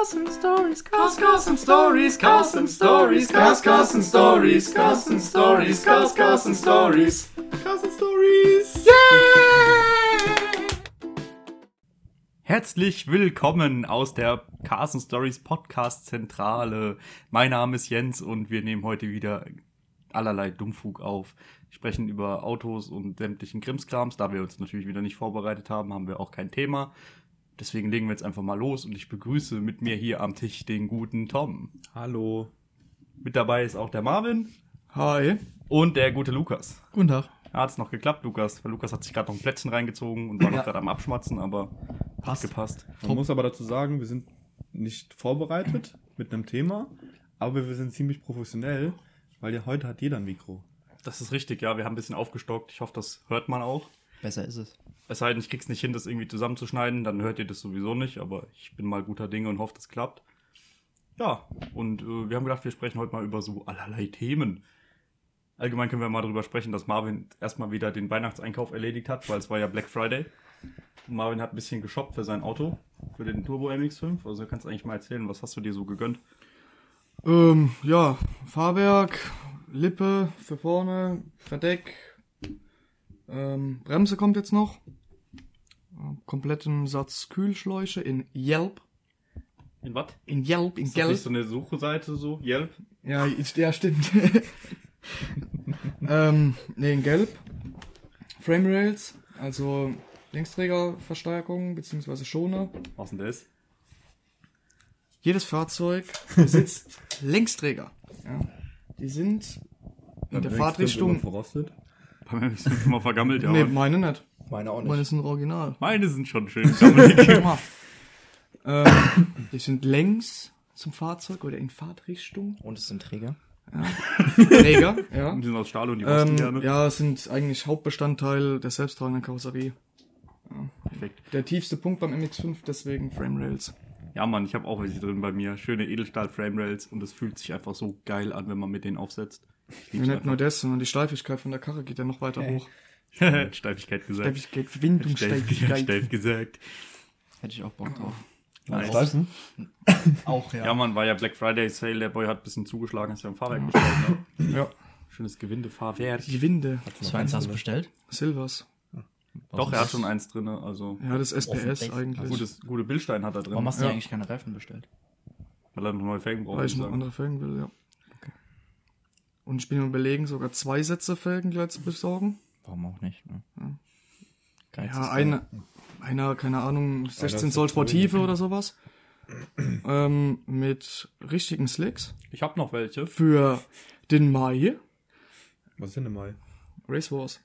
Carson Stories, Cars, Carson Stories, Carson Stories, Cars, Carson Stories, Carson Stories, Cars, Carson Stories, Carson Stories. Yeah! Herzlich willkommen aus der Carson Stories Podcast Zentrale. Mein Name ist Jens und wir nehmen heute wieder allerlei Dummfug auf. Wir sprechen über Autos und sämtlichen Krimskrams. Da wir uns natürlich wieder nicht vorbereitet haben, haben wir auch kein Thema. Deswegen legen wir jetzt einfach mal los und ich begrüße mit mir hier am Tisch den guten Tom. Hallo. Mit dabei ist auch der Marvin Hi. und der gute Lukas. Guten Tag. Ja, hat's noch geklappt, Lukas. Weil Lukas hat sich gerade noch ein Plätzchen reingezogen und war noch Ja. gerade am Abschmatzen, aber hat Passt. gepasst. Man muss aber dazu sagen, wir sind nicht vorbereitet mit einem Thema, aber wir sind ziemlich professionell, weil ja heute hat jeder ein Mikro. Das ist richtig, ja. Wir haben ein bisschen aufgestockt. Ich hoffe, das hört man auch. Besser ist es. Es sei denn, ich krieg's nicht hin, das irgendwie zusammenzuschneiden, dann hört ihr das sowieso nicht, aber ich bin mal guter Dinge und hoffe, das klappt. Ja, und äh, wir haben gedacht, wir sprechen heute mal über so allerlei Themen. Allgemein können wir mal darüber sprechen, dass Marvin erstmal wieder den Weihnachtseinkauf erledigt hat, weil es war ja Black Friday. Und Marvin hat ein bisschen geshoppt für sein Auto, für den Turbo MX5. Also kannst du eigentlich mal erzählen, was hast du dir so gegönnt? Ähm, ja, Fahrwerk, Lippe für vorne, Verdeck, ähm, Bremse kommt jetzt noch. Kompletten Satz Kühlschläuche in Yelp. In was? In Yelp, in Ist das Gelb. so eine Suchseite so? Yelp? Ja, ja, stimmt. ähm, nee, in Gelb. Frame Rails, also Längsträgerverstärkung bzw. Schoner. Was denn das? Jedes Fahrzeug besitzt Längsträger. Ja. Die sind in der Fahrtrichtung. verrostet. Bei mir ist es immer vergammelt, ja. Nee, meine nicht. Meine auch Meine nicht. sind original. Meine sind schon schön gammelig. ähm, die sind längs zum Fahrzeug oder in Fahrtrichtung. Und es sind Träger. Träger, ja. Die sind aus Stahl und die rosten Ähm, gerne. ja, es sind eigentlich Hauptbestandteil der selbsttragenden Karosserie. Perfekt. Der tiefste Punkt beim MX5, deswegen Frame Rails. Ja, Mann, ich habe auch welche drin bei mir. Schöne Edelstahl-Frame-Rails und es fühlt sich einfach so geil an, wenn man mit denen aufsetzt. Ja, nicht nur das, sondern die Steifigkeit von der Karre geht ja noch weiter hoch. Steifigkeit gesagt. Steifigkeit, Steif, Verbindungssteifigkeit. steif gesagt. Hätte ich auch Bock drauf. Nice. Auch, Ja, Mann, war ja Black Friday Sale. Der Boy hat ein bisschen zugeschlagen, ist ja im Fahrwerk bestellt. Ne? Ja. Schönes Gewindefahrwerk. Die Winde, Was für eins hast du bestellt? Silvers. Doch, er hat schon eins drin. Also Ja, das SPS eigentlich. gutes, gute Bildstein hat er drin. Warum hast du Ja. eigentlich keine Reifen bestellt? Weil er noch neue Felgen braucht. Weil ich noch andere Felgen will, ja. Und ich bin überlegen, sogar zwei Sätze Felgen gleich zu besorgen. Warum auch nicht? Ne? Ja, Teil. eine, einer, keine Ahnung, 16 ist Zoll Sportive oder sowas. ähm, mit richtigen Slicks. Ich habe noch welche. Für den Mai. Was ist denn Mai? Race Wars.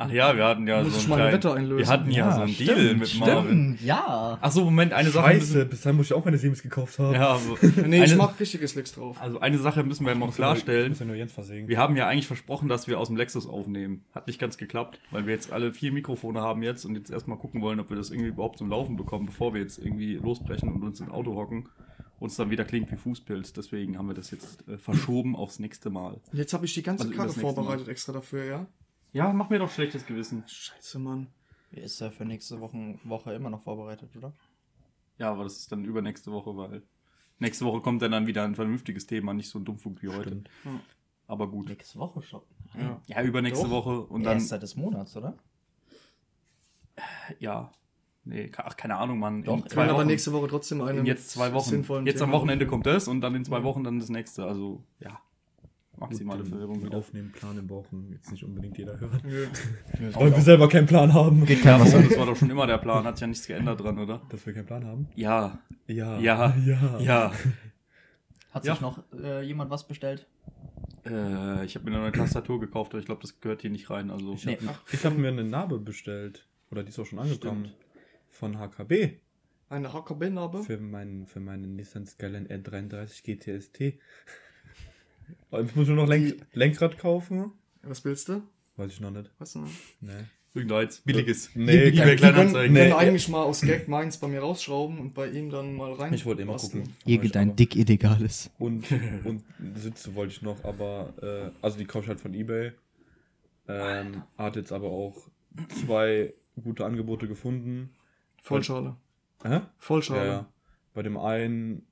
Ach ja, wir hatten ja Muss so ich einen mal eine kleinen- Wette einlösen. Wir hatten ja, so einen Deal mit Marvin. ja. Ach so, Moment, eine Sache. Scheiße, bis dahin muss ich auch meine Siemens gekauft haben. Ja, also, Nee, ich mach richtige Slicks drauf. also eine Sache müssen wir noch klarstellen. Ich muss ja nur Jens versägen. Wir haben ja eigentlich versprochen, dass wir aus dem Lexus aufnehmen. Hat nicht ganz geklappt, weil wir jetzt alle vier Mikrofone haben jetzt und jetzt erstmal gucken wollen, ob wir das irgendwie überhaupt zum Laufen bekommen, bevor wir jetzt irgendwie losbrechen und uns ins Auto hocken. Uns dann wieder klingt wie Fußpilz. Deswegen haben wir das jetzt äh, verschoben aufs nächste Mal. Jetzt habe ich die ganze Also Karre vorbereitet extra dafür, ja? Ja, mach mir doch schlechtes Gewissen. Scheiße, Mann. Ist ja für nächste Woche, Woche immer noch vorbereitet, oder? Ja, aber das ist dann übernächste Woche, weil nächste Woche kommt dann, dann wieder ein vernünftiges Thema, nicht so ein Dummfug wie heute. Stimmt. Aber gut. Nächste Woche schon. Ja. Ja, übernächste Doch. Woche und dann. Erster des Monats, oder? Ja. Nee, ach, keine Ahnung, Mann. Doch, In Ich zwei will aber Wochen. nächste Woche trotzdem eine in jetzt zwei Wochen. sinnvollen Jetzt am Wochenende kommt das und dann in zwei Wochen dann das nächste. Also, ja. Maximale Verwirrung Den wieder. Aufnehmen, Plan im brauchen jetzt nicht unbedingt jeder hören. Nö. Aber wir selber keinen Plan haben. Geht keiner was das war doch schon immer der Plan, hat sich ja nichts geändert dran, oder? Dass wir keinen Plan haben? Ja, Ja. Ja. Ja. ja. Hat Ja. sich noch äh, jemand was bestellt? Äh, ich habe mir eine neue Tastatur gekauft, aber ich glaube, das gehört hier nicht rein. Also, Ich Nee. habe hab mir eine Narbe bestellt. Oder die ist auch schon angekommen. Von HKB. Eine HKB-Narbe. Für meinen, für meinen Nissan Skyline R33 GTST. Ich muss nur noch Lenk Lenkrad kaufen. Was willst du? Weiß ich noch nicht. Was denn? Nee. irgendeins billiges. Nee, eBay können, Kleinanzeigen. können Nee. eigentlich mal aus Gag meins bei mir rausschrauben und bei ihm dann mal rein. Ich wollte immer gucken. Irgendein dick illegales. Und, und Sitze wollte ich noch, aber, äh, also die kaufe ich halt von Ebay. Ähm, hat jetzt aber auch zwei gute Angebote gefunden. Vollschale. Hä? Vollschale. Ja, ja. Bei dem einen,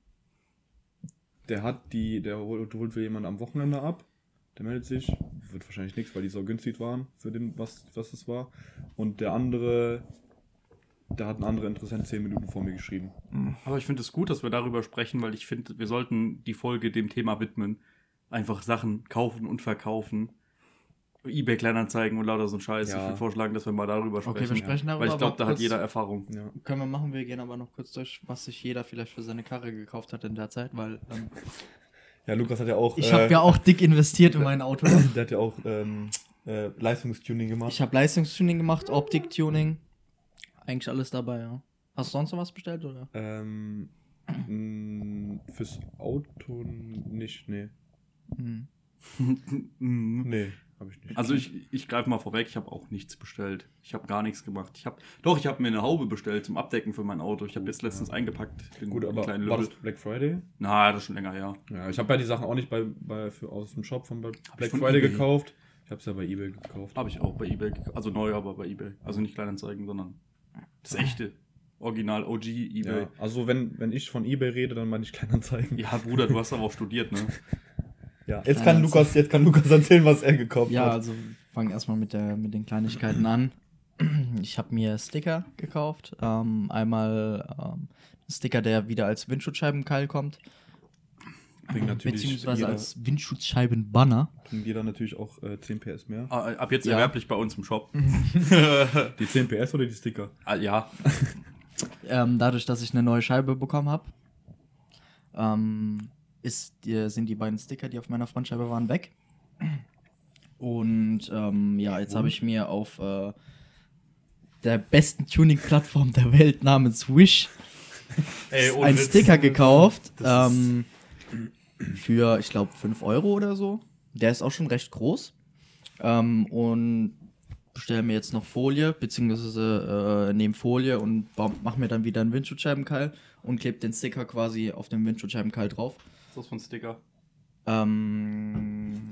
der hat die, der holt, holt für jemanden am Wochenende ab. Der meldet sich. Wird wahrscheinlich nichts, weil die so günstig waren für den, was, was es war. Und der andere, der hat ein anderer Interessent zehn Minuten vor mir geschrieben. Aber ich finde es gut, dass wir darüber sprechen, weil ich finde, wir sollten die Folge dem Thema widmen. Einfach Sachen kaufen und verkaufen. Ebay Kleinanzeigen und lauter so ein Scheiß. Ja. Ich würde vorschlagen, dass wir mal darüber Okay, sprechen. wir sprechen darüber. Weil ich glaube, da hat jeder Erfahrung. Ja. Können wir machen, wir gehen aber noch kurz durch, was sich jeder vielleicht für seine Karre gekauft hat in der Zeit, weil ähm, Ja, Lukas hat ja auch. ich äh, habe ja auch dick investiert in mein Auto. Der hat ja auch ähm, äh, Leistungstuning gemacht. Ich habe Leistungstuning gemacht, Optiktuning, eigentlich alles dabei, ja. Hast du sonst noch was bestellt oder? ähm, mh, fürs Auto nicht, nee. Hm. Nee, habe ich nicht. Also ich, ich greife mal vorweg, ich habe auch nichts bestellt. Ich habe gar nichts gemacht. Ich habe doch, ich habe mir eine Haube bestellt zum Abdecken für mein Auto. Ich habe jetzt letztens eingepackt. Den Gut, aber kleinen war das Black Friday? Na, das ist schon länger her. Ja, ich habe ja die Sachen auch nicht bei, bei für, aus dem Shop von Black Friday eBay. gekauft. Ich habe es ja bei eBay gekauft. Habe ich auch bei eBay, also neu, aber bei eBay. Also nicht Kleinanzeigen, sondern das echte. Original OG eBay. Ja, also wenn, wenn ich von eBay rede, dann meine ich Kleinanzeigen. Ja, Bruder, du hast aber auch studiert, ne? Ja, jetzt kann Lukas, jetzt kann Lukas erzählen, was er gekauft Ja, hat. also fangen erstmal mit, der, mit den Kleinigkeiten an. Ich habe mir Sticker gekauft. Ähm, einmal ähm, ein Sticker, der wieder als Windschutzscheibenkeil kommt. Bringt natürlich beziehungsweise jeder, als Windschutzscheibenbanner. bringt jeder natürlich auch äh, 10 PS mehr. Ah, Ab jetzt Ja. erwerblich bei uns im Shop. Die 10 PS oder die Sticker? Ah, ja, Ähm, dadurch, dass ich eine neue Scheibe bekommen habe, ähm, ist, sind die beiden Sticker, die auf meiner Frontscheibe waren, weg. Und ähm, ja, jetzt habe ich mir auf äh, der besten Tuning-Plattform der Welt namens Wish Ey, einen Witz. Sticker gekauft. Ähm, für, ich glaube, 5 Euro oder so. Der ist auch schon recht groß. Ähm, und bestelle mir jetzt noch Folie, beziehungsweise äh, nehme Folie und mache mir dann wieder einen Windschutzscheibenkeil und klebe den Sticker quasi auf den Windschutzscheibenkeil drauf. Was ist das für ein Sticker? Ähm,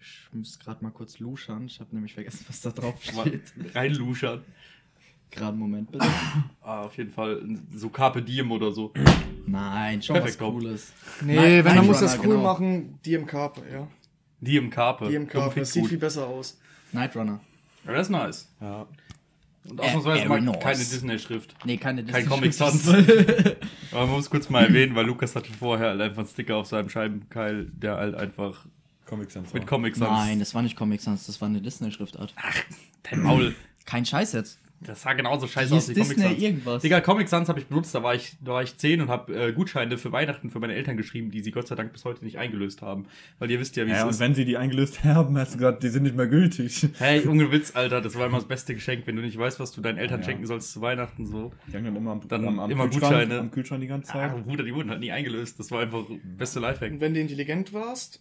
ich muss gerade mal kurz luschern. Ich habe nämlich vergessen, was da drauf steht. Reinluschern. Gerade einen Moment bitte. Ah, auf jeden Fall so Carpe Diem oder so. Nein, schon Perfekt, was. Cooles. Nee, Night- wenn, dann muss Night das Runner, cool genau. machen. DMK, ja. Diem Carpe. DMK, Dumm, das sieht gut. viel besser aus. Night Runner. Ja, das ist nice. Ja. Und ausnahmsweise Äh, mal Aeronaut. keine Disney-Schrift. Nee, keine Kein Disney- Comic Sans. Aber man muss kurz mal erwähnen, weil Lukas hatte vorher halt einfach einen Sticker auf seinem Scheibenkeil, der halt einfach Comic Sans. mit. Comic Sans. Nein, das war nicht Comic Sans, das war eine Disney-Schriftart. Dein Maul. Kein Scheiß jetzt. Das sah genauso scheiße Hieß aus wie Comic Sans. irgendwas. Digga, Comic Sans habe ich benutzt, da war ich, da war ich 10 und habe äh, Gutscheine für Weihnachten für meine Eltern geschrieben, die sie Gott sei Dank bis heute nicht eingelöst haben. Weil ihr wisst ja, wie Ja, es und ist. wenn sie die eingelöst haben, hast du gesagt, die sind nicht mehr gültig. Hey, ohne Witz, Alter, das war immer das beste Geschenk, wenn du nicht weißt, was du deinen Eltern Ja. schenken sollst zu Weihnachten so. Die haben dann immer am, Dann am, am immer Gutscheine. am Kühlschrank die ganze Zeit. Ah, Bruder, die wurden halt nie eingelöst. Das war einfach beste Lifehack. Und wenn du intelligent warst,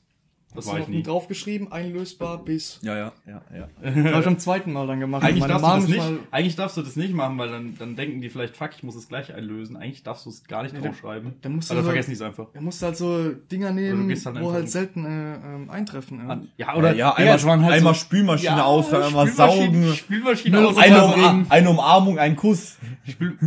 Das war du ich noch nie. draufgeschrieben, einlöscht bis. Ja, ja, ja, ja. Das habe ich am zweiten Mal dann gemacht. Eigentlich Meine darfst, du das nicht, mal- eigentlich darfst du das nicht machen, weil dann, dann denken die vielleicht, fuck, ich muss es gleich einlösen. Eigentlich darfst du es gar nicht Nee, dann- draufschreiben. dann musst du also so- vergessen die es einfach. Er musste halt so Dinger Oder nehmen, du gehst dann wo halt selten äh, ähm, eintreffen. Äh. An- Ja, Oder ja, einmal, es waren halt einmal so- Spülmaschine Ja, ausräumen, einmal Spülmaschine- saugen. Spülmaschine aus. Eine Umarmung, ein Kuss. Spül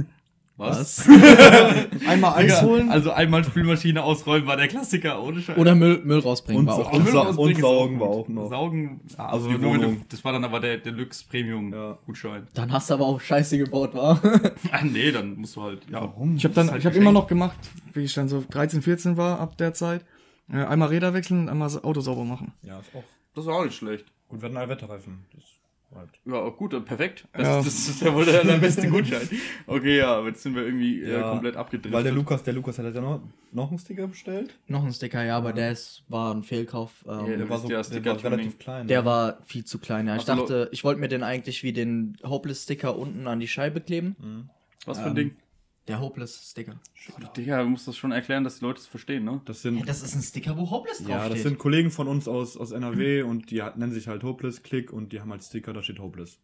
Was? Einmal Eis holen. Also einmal Spülmaschine ausräumen war der Klassiker, ohne Scheiß. Oder Müll, Müll rausbringen Und war auch und Müll rausbringen und ist saugen war auch noch. Saugen, ja, Also also die Wohnung. das war dann aber der Deluxe Premium Ja. Gutschein. Dann hast du aber auch Scheiße gebaut, war. Ah nee, dann musst du halt, ja. Warum? Ich habe dann, ist halt ich habe immer noch gemacht, wie ich dann so 13, 14 war ab der Zeit. Äh, einmal Räder wechseln, einmal das Auto sauber machen. Ja, ist auch. Das war auch nicht schlecht. Und wir hatten Allwetterreifen. Das. Ja, gut, äh, perfekt. Das, Ja. das ist ja wohl der, der beste Gutschein. Okay, ja, aber jetzt sind wir irgendwie äh, Ja, komplett abgedriftet. Weil der Lukas, der Lukas hat ja noch, noch einen Sticker bestellt. Noch ein Sticker, ja, aber der ist, war ein Fehlkauf. Ähm, Ja, Der war, so, ja der Sticker war relativ klein. der war viel zu klein, ja. Ich Also, dachte, ich wollte mir den eigentlich wie den Hopeless-Sticker unten an die Scheibe kleben. Was für ein ähm, Ding? Der Hopeless-Sticker. Digga, du musst das schon erklären, dass die Leute es verstehen, ne? Das sind, Hey, das ist ein Sticker, wo Hopeless ja, das draufsteht. sind Kollegen von uns aus, aus NRW und die nennen sich halt Hopeless Click und die haben halt Sticker, da steht Hopeless.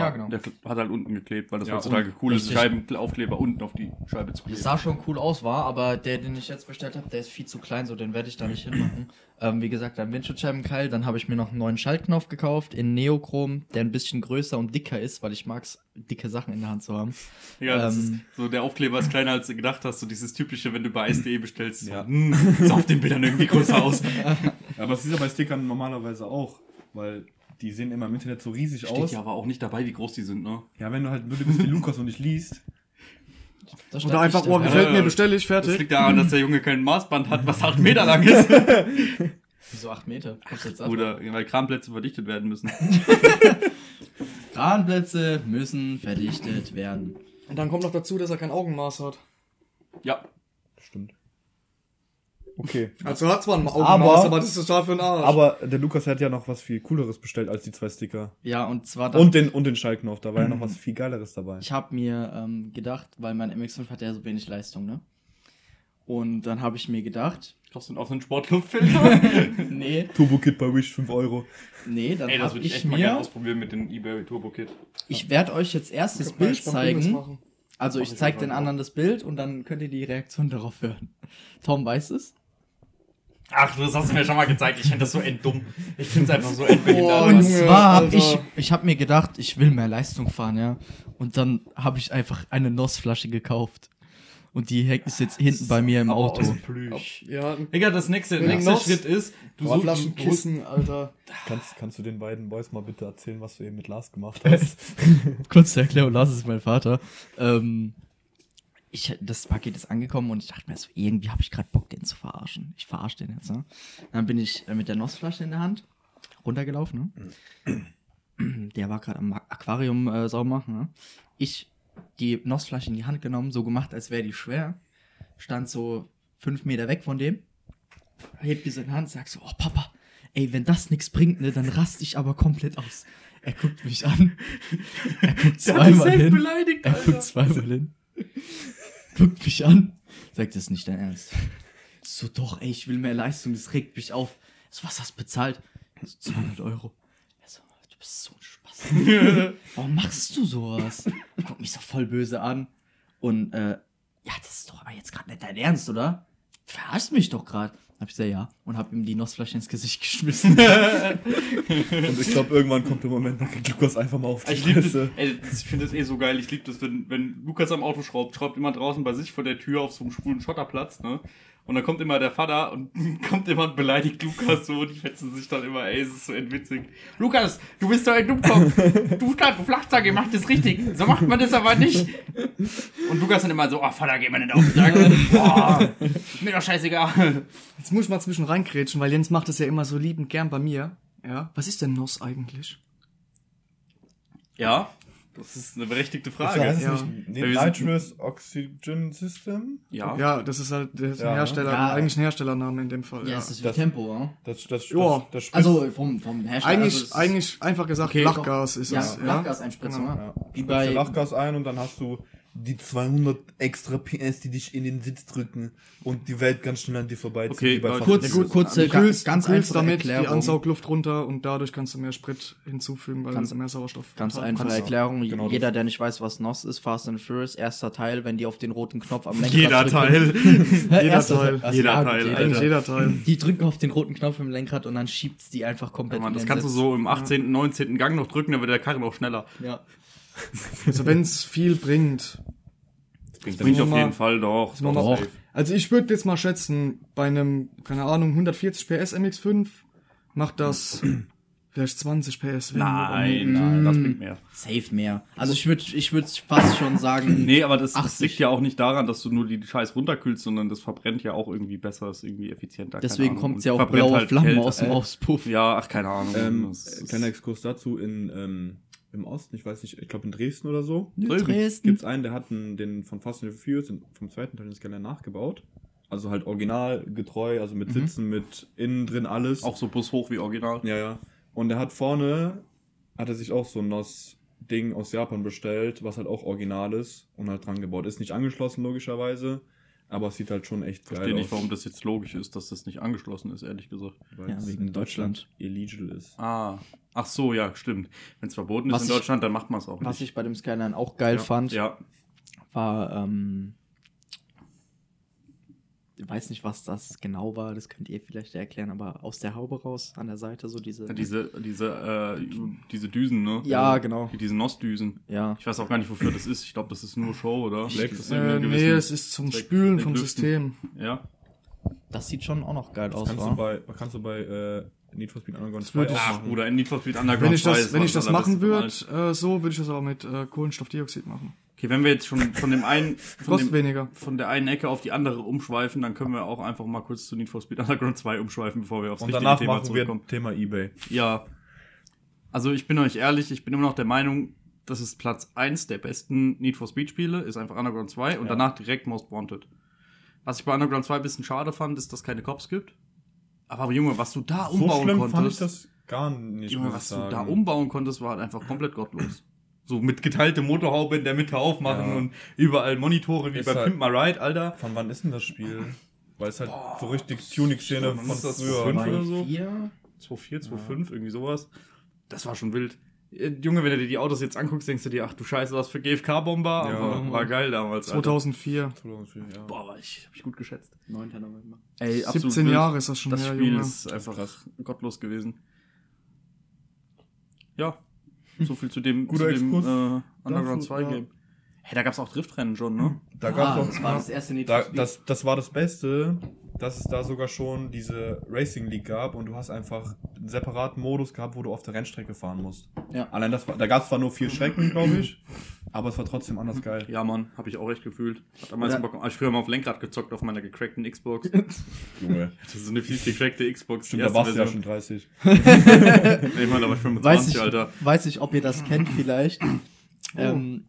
Ja, genau. Der hat halt unten geklebt, weil das Ja, heutzutage cool ist. Scheibenaufkleber unten auf die Scheibe zu Das kleben. sah schon cool aus, war, aber der, den ich jetzt bestellt habe, der ist viel zu klein, so den werde ich da nicht hinmachen. Ähm, wie gesagt, ein Windschutzscheibenkeil, dann habe ich mir noch einen neuen Schaltknopf gekauft in Neochrom, der ein bisschen größer und dicker ist, weil ich mag's, dicke Sachen in der Hand zu haben. Ja, das Ähm. ist so, der Aufkleber ist kleiner als du gedacht hast, so dieses typische, wenn du bei Ice.de bestellst, Ja. so, hm, sah auf den Bildern irgendwie größer aus. Aber es ist ja bei Stickern normalerweise auch, weil die sehen immer im Internet so riesig Steht aus. ja aber auch nicht dabei, wie groß die sind, ne? Ja, wenn du halt wirklich bist wie Lukas und nicht liest. Oder einfach, oh, gefällt mir, bestelle ich, Das fertig. liegt daran, dass der Junge kein Maßband hat, was 8 Meter lang ist. Wieso 8 Meter? An? Oder weil Kramplätze verdichtet werden müssen. Kranplätze müssen verdichtet werden. Und dann kommt noch dazu, dass er kein Augenmaß hat. Ja. Stimmt. Okay. Also er hat zwar ein Augenmaß, Aber- aber, das ist total für den Arsch. Aber der Lukas hat ja noch was viel cooleres bestellt als die zwei Sticker. Ja, und zwar dann, Und den, und den Schaltknopf, da war ja noch was viel geileres dabei. ich habe mir ähm, gedacht, weil mein MX5 hat ja so wenig Leistung, ne? Und dann habe ich mir gedacht, du auch so einen Sportluftfilter? nee, Turbo Kit bei Wish 5 Euro. nee, dann Ey, das habe würde ich echt mal gerne mir, ausprobieren mit dem eBay Turbo Kit. ich werde euch jetzt erst das Bild zeigen. Also ich zeige den anderen das Bild und dann könnt ihr die Reaktion darauf hören. Tom weiß es. Ach, das hast du mir schon mal gezeigt. Ich finde das so enddumm. Ich finde es einfach so endbehindert. Und zwar habe ich, ich habe mir gedacht, ich will mehr Leistung fahren, ja. Und dann habe ich einfach eine NOS-Flasche gekauft. Und die hängt ist jetzt hinten bei mir im Aber Auto. aus Plüsch. Ja, ein Digga, das nächste, Wenn nächste Nuss- Schritt ist, du suchst Flaschenkissen, Alter. Kannst, kannst du den beiden Boys mal bitte erzählen, was du eben mit Lars gemacht hast? Kurze Erklärung, Lars ist mein Vater. Ähm, ich, das Paket ist angekommen und ich dachte mir so, irgendwie habe ich gerade Bock, den zu verarschen. Ich verarsche den jetzt, ne? Dann bin ich äh, mit der NOS-Flasche in der Hand runtergelaufen, ne? Der war gerade am Aquarium äh, sauber machen, ne? Ich die NOS-Flasche in die Hand genommen, so gemacht, als wäre die schwer. Stand so fünf Meter weg von dem, hebt die so in die Hand, sagt so, oh Papa, ey, wenn das nichts bringt, ne, dann raste ich aber komplett aus. Er guckt mich an. Er guckt zweimal hin. Er guckt zweimal hin. Guckt mich an. Sagt, das ist nicht dein Ernst. So, doch, ey, ich will mehr Leistung, das regt mich auf. So, was hast du bezahlt? So, 200 Euro. Er so, du bist so ein Spaß. Warum machst du sowas? Guckt mich so voll böse an. Und, äh, ja, das ist doch aber jetzt gerade nicht dein Ernst, oder? Verarschst mich doch gerade. Hab ich gesagt, ja. Und hab ihm die Nussflasche ins Gesicht geschmissen. Und ich glaube, irgendwann kommt der Moment, da kriegt Lukas einfach mal auf die Ich, das, Fresse. ey, das, ich finde das eh so geil. Ich liebe das, wenn, wenn Lukas am Auto schraubt, schraubt immer draußen bei sich vor der Tür auf so einem schwulen Schotterplatz, ne? Und dann kommt immer der Vater und kommt immer und beleidigt Lukas so und die fetzen sich dann immer, ey, es ist so entwitzig. Lukas, du bist doch ein Dummkopf. Du hast Flachzange, ihr macht das richtig. So macht man das aber nicht. Und Lukas dann immer so, oh Vater, geh mal nicht auf den Sack. Boah, ist mir doch scheißegal. Jetzt muss ich mal zwischen reinkrätschen, weil Jens macht das ja immer so liebend gern bei mir. Ja. Was ist denn NOS eigentlich? Ja, das ist eine berechtigte Das Frage. heißt Ja. nicht Ja, Nitrous Oxygen System? Ja. Ja, das ist halt das ist ein Ja? Hersteller, Ja. eigentlich ein Herstellername in dem Fall. ja, Ja. es ist wie Das- Tempo, oder? Das, das, Ja. das, das spritzt- Also vom, vom Hersteller. Eigentlich, also eigentlich einfach gesagt, Okay, Lachgas ist ja, es. Ja, Lachgaseinspritzung, Genau. ja. ja, Wie spritzt bei Lachgas ein und dann hast du die 200 extra PS, die dich in den Sitz drücken und die Welt ganz schnell an dir vorbeiziehen. Okay, Fast kurz, Furious. kurze, Du kühlst, ganz kühlst einfache damit die Erklärung. Ansaugluft runter und dadurch kannst du mehr Sprit hinzufügen, weil Ganz- du mehr Sauerstoff Ganz einfache. Erklärung. Genau das. Jeder, der nicht weiß, was NOS ist, Fast and Furious, erster Teil, wenn die auf den roten Knopf am Lenkrad Jeder drücken. Teil. Jeder Erster Teil. Also Jeder ja, Teil. Eigentlich jeder Teil. Die drücken auf den roten Knopf im Lenkrad und dann schiebt's die einfach Ja, komplett Mann, in das kannst du so im 18., 19. Gang noch drücken, dann wird der Karren auch schneller. Ja. Also wenn es viel bringt. Das bringt auf jeden Fall doch. mal- Also ich würde jetzt mal schätzen, bei einem, keine Ahnung, 140 PS MX5 macht das vielleicht 20 PS. Nein, nein, das bringt mehr. Safe mehr. Also ich würde ich würd fast schon sagen, Nee, aber das, das 80. liegt ja auch nicht daran, dass du nur die Scheiß runterkühlst, sondern das verbrennt ja auch irgendwie besser, ist irgendwie effizienter. deswegen kommt Und ja auch verbrennt blaue halt Flammen Kälte. aus dem Äh, Auspuff. Ja, ach, keine Ahnung. Ähm, Das ist- kleiner Exkurs dazu, in, ähm, im Osten, ich weiß nicht, ich glaube in Dresden oder so, Dresden. gibt es einen, der hat einen, den von Fast and the Furious, den, vom zweiten Teil den Scanner nachgebaut. Also halt originalgetreu, also mit Sitzen, mit innen drin alles. auch so Bus hoch wie original. Ja, ja. Und er hat vorne, hat er sich auch so ein NOS-Ding aus Japan bestellt, was halt auch original ist und halt dran gebaut. Ist nicht angeschlossen, logischerweise, aber es sieht halt schon echt Ich geil verstehe nicht, aus. warum das jetzt logisch ist, dass das nicht angeschlossen ist, ehrlich gesagt. weil Ja, es wegen in Deutschland. illegal ist. Ah, Ach so, ja, stimmt. Wenn es verboten Was ist in ich- Deutschland, dann macht man es auch Was nicht. ich bei dem Skyline auch geil ja. fand, Ja, war, ähm, ich weiß nicht, was das genau war, das könnt ihr vielleicht erklären, aber aus der Haube raus, an der Seite, so diese. diese, diese, äh, diese Düsen, ne? Ja, genau. Diese NOS-Düsen. Ja. Ich weiß auch gar nicht, wofür das ist. Ich glaube, das ist nur Show, oder? Das ist Äh, nee, es ist zum Zweck- Spülen Zweck vom. System. Ja. Das sieht schon auch noch geil Das aus, kannst, du wa? bei, kannst du bei äh, Need for Speed Underground Das 2 würde auch ich- Ach, machen. Bruder, in Need for Speed Underground Wenn ich 2 das, ist wenn ich das machen würde, äh, so, würde ich das aber mit äh, Kohlenstoffdioxid machen. Okay, wenn wir jetzt schon von dem einen, von, dem, weniger. von der einen Ecke auf die andere umschweifen, dann können wir auch einfach mal kurz zu Need for Speed Underground 2 umschweifen, bevor wir aufs Und richtige danach Thema machen wir zurückkommen. Thema Ebay. Ja. Also ich bin euch ehrlich, ich bin immer noch der Meinung, das ist Platz 1 der besten Need for Speed Spiele, ist einfach Underground 2 und Ja. danach direkt Most Wanted. Was ich bei Underground 2 ein bisschen schade fand, ist, dass es keine Cops gibt. Aber Junge, was du da So umbauen schlimm konntest, fand ich das gar nicht, Junge, was ich du sagen. da umbauen konntest, war halt einfach komplett gottlos. So mit geteilte Motorhaube in der Mitte aufmachen Ja. und überall Monitore wie Ist bei halt- Pimp My Ride, Alter. Von wann ist denn das Spiel? Weil es halt so richtig Tuning-Szene wann von ist das? früher. Oder so? 4? 2,4, 2,5, irgendwie sowas. Das war schon wild. Äh, Junge, wenn du dir die Autos jetzt anguckst, denkst du dir, ach du Scheiße, was für GFK-Bomber, Ja. aber war geil damals. Alter. 2004. 2004, ja. Boah, war ich, hab ich gut geschätzt. 9. November. Ey, 17 Jahre ist das schon Das her, Spiel Junge. ist einfach gottlos gewesen. Ja, so viel zu dem, Guter zu dem Exkurs äh, Underground dazu, 2 ja. Game. Hey, da gab's auch Driftrennen schon, ne? Da Ah, gab's das auch, war das erste Need da, das, das war das Beste, dass es da sogar schon diese Racing League gab und du hast einfach einen separaten Modus gehabt, wo du auf der Rennstrecke fahren musst. Ja. Allein das war, da gab es zwar nur vier Strecken, glaube ich, aber es war trotzdem anders geil. Ja, Mann, hab ich auch echt gefühlt. Hat am meisten Bock. Ich früher mal auf Lenkrad gezockt auf meiner gecrackten Xbox. Junge. Das ist eine fies gecrackte Xbox. Stimmt, da warst du ja schon 30. Nee, Mann, da war ich 25, weiß ich, Alter. weiß ich, ob ihr das kennt vielleicht. Oh. Ähm,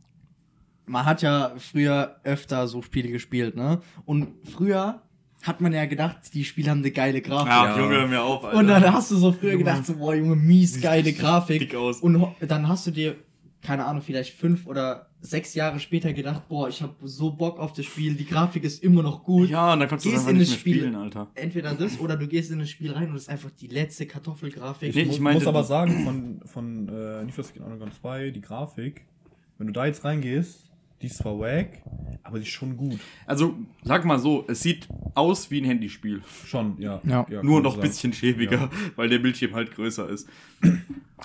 man hat ja früher öfter so Spiele gespielt, ne? Und früher hat man ja gedacht, die Spiele haben eine geile Grafik. Ja, Ja. Junge, hör mir auf, Alter. Und dann hast du so früher gedacht, so, boah, Junge, mies geile Grafik. dick aus. Und dann hast du dir, keine Ahnung, vielleicht fünf oder sechs Jahre später gedacht, boah, ich habe so Bock auf das Spiel, die Grafik ist immer noch gut. ja, und dann kannst du Gehst einfach in nicht das Spiel. spielen, Alter. Entweder das oder du gehst in das Spiel rein und es ist einfach die letzte Kartoffelgrafik. Nee, Ich ich muss aber sagen, von, von äh, Need for Speed Underground 2, die Grafik, wenn du da jetzt reingehst, die ist zwar wack, aber die ist schon gut. Also, sag mal so, es sieht aus wie ein Handyspiel. Schon, ja. Ja. kann Nur noch ein bisschen schäbiger, weil der Bildschirm halt größer ist.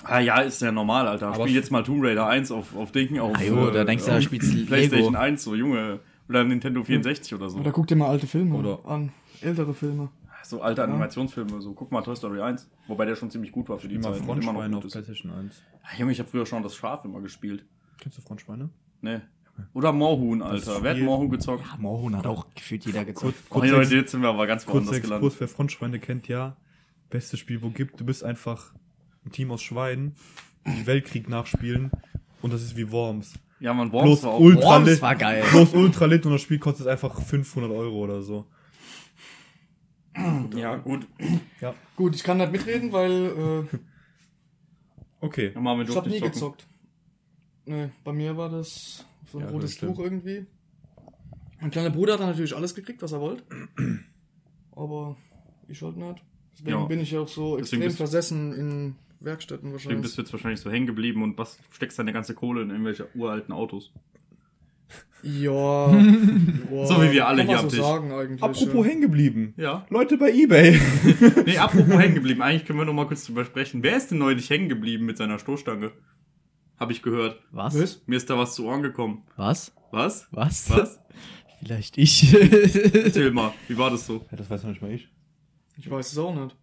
ah ja, ist ja normal, Alter. Aber- Spiel jetzt mal Tomb Raider 1 auf, auf Dingen, auf Ah, jo, da äh, denkst du, da auf spielst du Playstation Lego. 1, so Junge. Oder Nintendo 64 oder so. Oder guck dir mal alte Filme Oder- an. Ältere Filme. So alte Animationsfilme, so guck mal Toy Story 1. Wobei der schon ziemlich gut war für die Immer Zeit. Frontschweine gut auf ist. PlayStation 1. Ah, Junge, ich habe früher schon das Schaf immer gespielt. Kennst du Frontschweine? Ne. Oder Moorhuhn, Das Alter. Wer hat Moorhuhn gezockt? Ja, Mohun hat auch gefühlt jeder gezockt. Oh, Leute, jetzt sind wir aber ganz woanders Exkurs, gelandet. wer Frontschweine kennt, ja. Bestes Spiel, wo gibt. Du bist einfach ein Team aus Schweinen, die Weltkrieg nachspielen und das ist wie Worms. Ja, man, Worms Bloß war auch. ultra Worms lit. war geil. Bloß ultra lit und das Spiel kostet einfach 500 Euro oder so. Ja, gut. Ja. Gut, ich kann nicht mitreden, weil äh, Okay. Ich habe nie zocken. gezockt. Nee, bei mir war das so ein Ja, rotes. Tuch irgendwie. Mein kleiner Bruder hat dann natürlich alles gekriegt, was er wollte. Aber ich halt nicht. Deswegen Ja. bin ich auch so Deswegen extrem bist- versessen in Werkstätten Deswegen wahrscheinlich. bist du jetzt wahrscheinlich so hängen geblieben und was steckst deine ganze Kohle in irgendwelche uralten Autos. Ja. So wie wir alle hier am so Tisch. sagen eigentlich. Apropos ja. hängen geblieben. Ja. Leute bei Ebay. Nee, apropos hängen geblieben. Eigentlich können wir noch mal kurz drüber sprechen. Wer ist denn neulich hängen geblieben mit seiner Stoßstange? Hab ich gehört. Was? Was? Mir ist da was zu Ohren gekommen. Was? Was? Was? Was? Vielleicht ich. Erzähl mal, wie war das so? Ja, das weiß noch nicht mal ich. Ich weiß es auch nicht.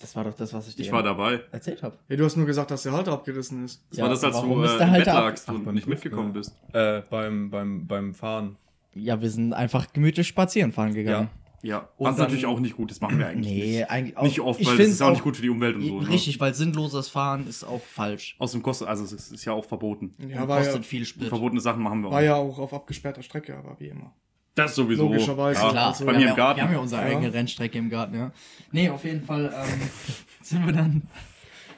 Das war doch das, was ich dir Ich war dabei. erzählt habe. Hey, du hast nur gesagt, dass der Halter abgerissen ist. Das war das, als warum du ist äh, der im Bett lagst und nicht mitgekommen ja. bist. Äh, beim, beim, beim Fahren. Ja, wir sind einfach gemütlich spazieren fahren gegangen. Ja, Und was dann- natürlich auch nicht gut, das machen wir eigentlich Nee, nicht. eigentlich auch Nicht oft, ich weil das find's ist auch nicht gut für die Umwelt und so. Ne? Richtig, weil sinnloses Fahren ist auch falsch. Außerdem kostet, also es ist ja auch verboten. Ja, und war ja, kostet viel Sprit. Verbotene Sachen machen wir auch. war ja auch auf abgesperrter Strecke, aber wie immer. Das sowieso. Logischerweise. Ja, Klar, Also, bei wir mir haben im ja- Garten. Wir haben ja unsere Ja. eigene Rennstrecke im Garten, ja. Nee, auf jeden Fall ähm, sind wir dann,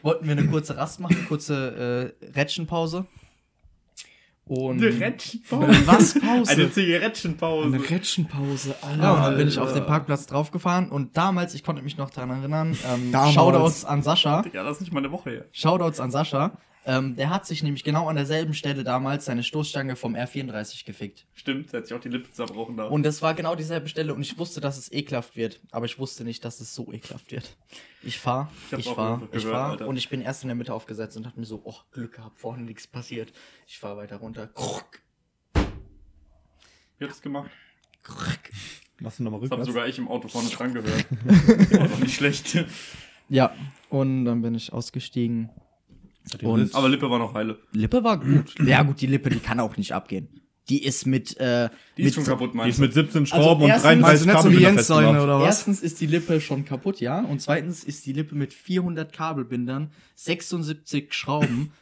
wollten wir eine kurze Rast machen, kurze äh, Rätschenpause. Und Rätschenpause. was Pause? Eine Zigarettenpause. Eine Rätschenpause, Alter. Ja, und dann bin ich auf den Parkplatz draufgefahren und damals, ich konnte mich noch daran erinnern, ähm, Damals. Shoutouts an Sascha. Ja, das ist nicht mal eine Woche her. Shoutouts an Sascha. Ähm, der hat sich nämlich genau an derselben Stelle damals seine Stoßstange vom R34 gefickt. Stimmt, der hat sich auch die Lippen zerbrochen da. Und das war genau dieselbe Stelle und ich wusste, dass es ekelhaft wird. Aber ich wusste nicht, dass es so ekelhaft wird. Ich fahr, Ich hab's ich auch fahr, und ich bin erst in der Mitte aufgesetzt und hab mir so, oh, Glück gehabt, vorne nichts passiert. Ich fahr weiter runter. Krrk, Wie hat das gemacht? krrk. Machst du nochmal Das habe rückwärts? sogar ich im Auto vorne dran gehört. War doch nicht schlecht. Ja, und dann bin ich ausgestiegen. Und-. Aber Lippe war noch heile. Lippe war gut. Ja, gut, die Lippe, die kann auch nicht abgehen. Die ist mit, äh, Die mit ist schon kaputt, Die meinst ist du? mit 17 Schrauben und erstens- 33 Meinst du nicht so wie Jens seine, oder was? Erstens ist die Lippe schon kaputt, ja. Und zweitens ist die Lippe mit 400 Kabelbindern, 76 Schrauben,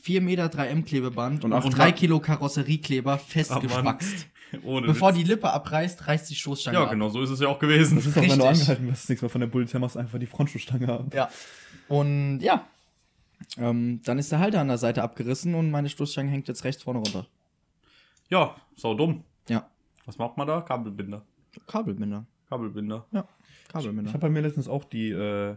4 Meter 3M Klebeband Und und, acht 3 Grad. Kilo Karosseriekleber festgespackt. Ohne Bevor Witz. die Lippe abreißt, reißt die Stoßstange Ja, ab. genau, so ist es ja auch gewesen. Das ist auch, wenn du Richtig. angehalten wirst, nichts mehr von der Polizei machst, einfach die Frontschuhstange ab. Ja. Und ja. Ähm, dann ist der Halter an der Seite abgerissen und meine Stoßstange hängt jetzt rechts vorne runter. Ja, sau dumm. Ja. Was macht man da? Kabelbinder. Kabelbinder. Kabelbinder. Ja. Ich Kabelbinder. habe bei mir letztens auch die, äh,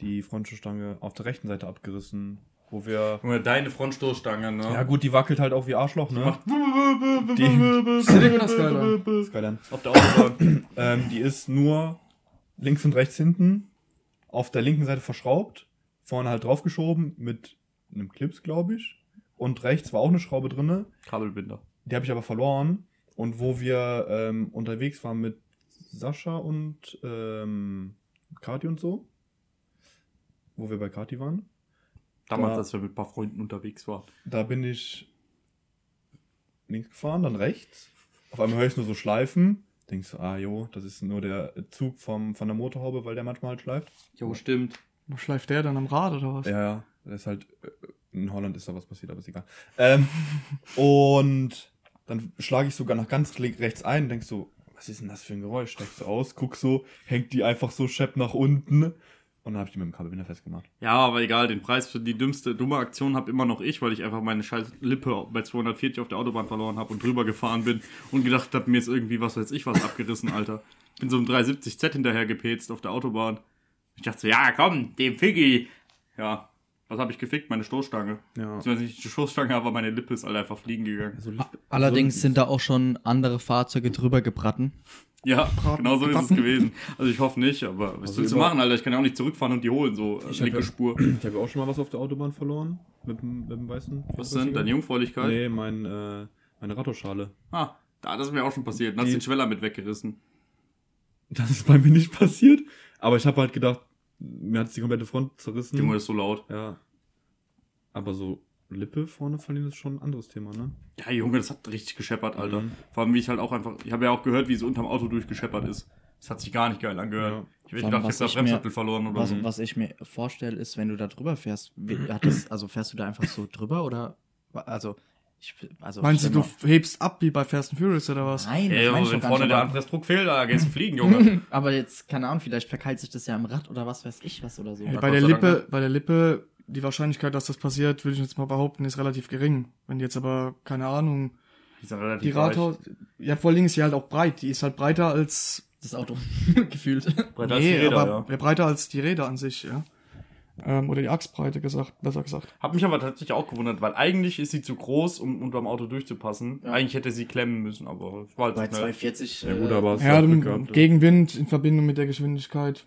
die Frontschuhstange auf der rechten Seite abgerissen, wo wir... Junge, deine Frontstoßstange, ne? Ja gut, die wackelt halt auch wie Arschloch, ne? Die Civic oder Skyline? Skyline. auf der Autobahn. Ähm, die ist nur links und rechts hinten auf der linken Seite verschraubt, vorne halt draufgeschoben mit einem Clips, glaube ich. Und rechts war auch eine Schraube drinne. Kabelbinder. Die habe ich aber verloren. Und wo wir ähm, unterwegs waren mit Sascha und ähm, Kati und so, wo wir bei Kati waren, Damals, Ja. als wir mit ein paar Freunden unterwegs waren. da bin ich links gefahren, dann rechts. Auf einmal höre ich nur so Schleifen. Denkst du, ah jo, das ist nur der Zug vom, von der Motorhaube, weil der manchmal halt schleift. Jo, stimmt. Wo schleift der dann am Rad oder was? Ja, ja, das ist halt, äh, in Holland ist da was passiert, aber ist egal. Ähm, und dann schlage ich sogar nach ganz rechts ein, denkst so, was ist denn das für ein Geräusch? Steigst du aus, guck so, hängt die einfach so schepp nach unten. Und dann habe ich die mit dem Kabelbinder festgemacht. Ja, aber egal, den Preis für die dümmste, dumme Aktion habe immer noch ich, weil ich einfach meine scheiß Lippe bei 240 auf der Autobahn verloren habe und drüber gefahren bin und gedacht habe, mir ist irgendwie, was weiß ich, was abgerissen, Alter. Bin so im 370Z hinterher gepetzt auf der Autobahn. Ich dachte so, ja, komm, dem Figgi. Ja, was habe ich gefickt? Meine Stoßstange. Ja. Beziehungsweise nicht die Stoßstange, aber meine Lippe ist halt einfach fliegen gegangen. Also, Allerdings sind da auch schon andere Fahrzeuge drüber gebraten. Ja, Braten- genau so ist es gewesen. Also ich hoffe nicht, aber was Also willst du machen, Alter? Ich kann ja auch nicht zurückfahren und die holen, so äh, Ich hab linke ja- Spur. Ich habe ja auch schon mal was auf der Autobahn verloren. Mit dem, mit dem weißen. Was denn? Deine Jungfräulichkeit? Nee, mein, äh, meine Rattoschale. Ah, da, das ist mir auch schon passiert. Dann hast du den Schweller mit weggerissen. Das ist bei mir nicht passiert. Aber ich habe halt gedacht, mir hat die komplette Front zerrissen. Junge, das ist so laut. Ja. Aber so Lippe vorne verlieren ist schon ein anderes Thema, ne? Ja, Junge, das hat richtig gescheppert, Alter. Mhm. Vor allem, wie ich halt auch einfach, ich habe ja auch gehört, wie es unterm Auto durchgescheppert ist. Das hat sich gar nicht geil angehört. Ja. Ich hätte gedacht, ich was hab da ich mir- Bremssattel verloren oder Was, so. was ich mir vorstelle, ist, wenn du da drüber fährst, wie, hat das, also fährst du da einfach so drüber oder, also, ich, also. Meinst du, du hebst ab wie bei Fast and Furious oder was? Nein, Ey, wenn vorne nicht, der aber, Anpressdruck fehlt, da gehst du fliegen, Junge. aber jetzt, keine Ahnung, vielleicht verkeilt sich das ja im Rad oder was weiß ich was oder so. Hey, Ja, bei der Lippe, bei der Lippe, die Wahrscheinlichkeit, dass das passiert, würde ich jetzt mal behaupten, ist relativ gering. Wenn die jetzt aber, keine Ahnung, Die die Rathaus, ja, vor allen Dingen ist sie halt auch breit. Die ist halt breiter als, Das Auto, gefühlt. Breiter als nee, die Räder, aber ja. breiter als die Räder an sich, ja. Ähm, oder die Achsbreite gesagt, besser gesagt. Hab mich aber tatsächlich auch gewundert, weil eigentlich ist sie zu groß, um unterm Auto durchzupassen. Eigentlich hätte sie klemmen müssen, aber war halt Bei zu schnell. 240. Ja gut, äh, aber hast Ja. Gegenwind in Verbindung mit der Geschwindigkeit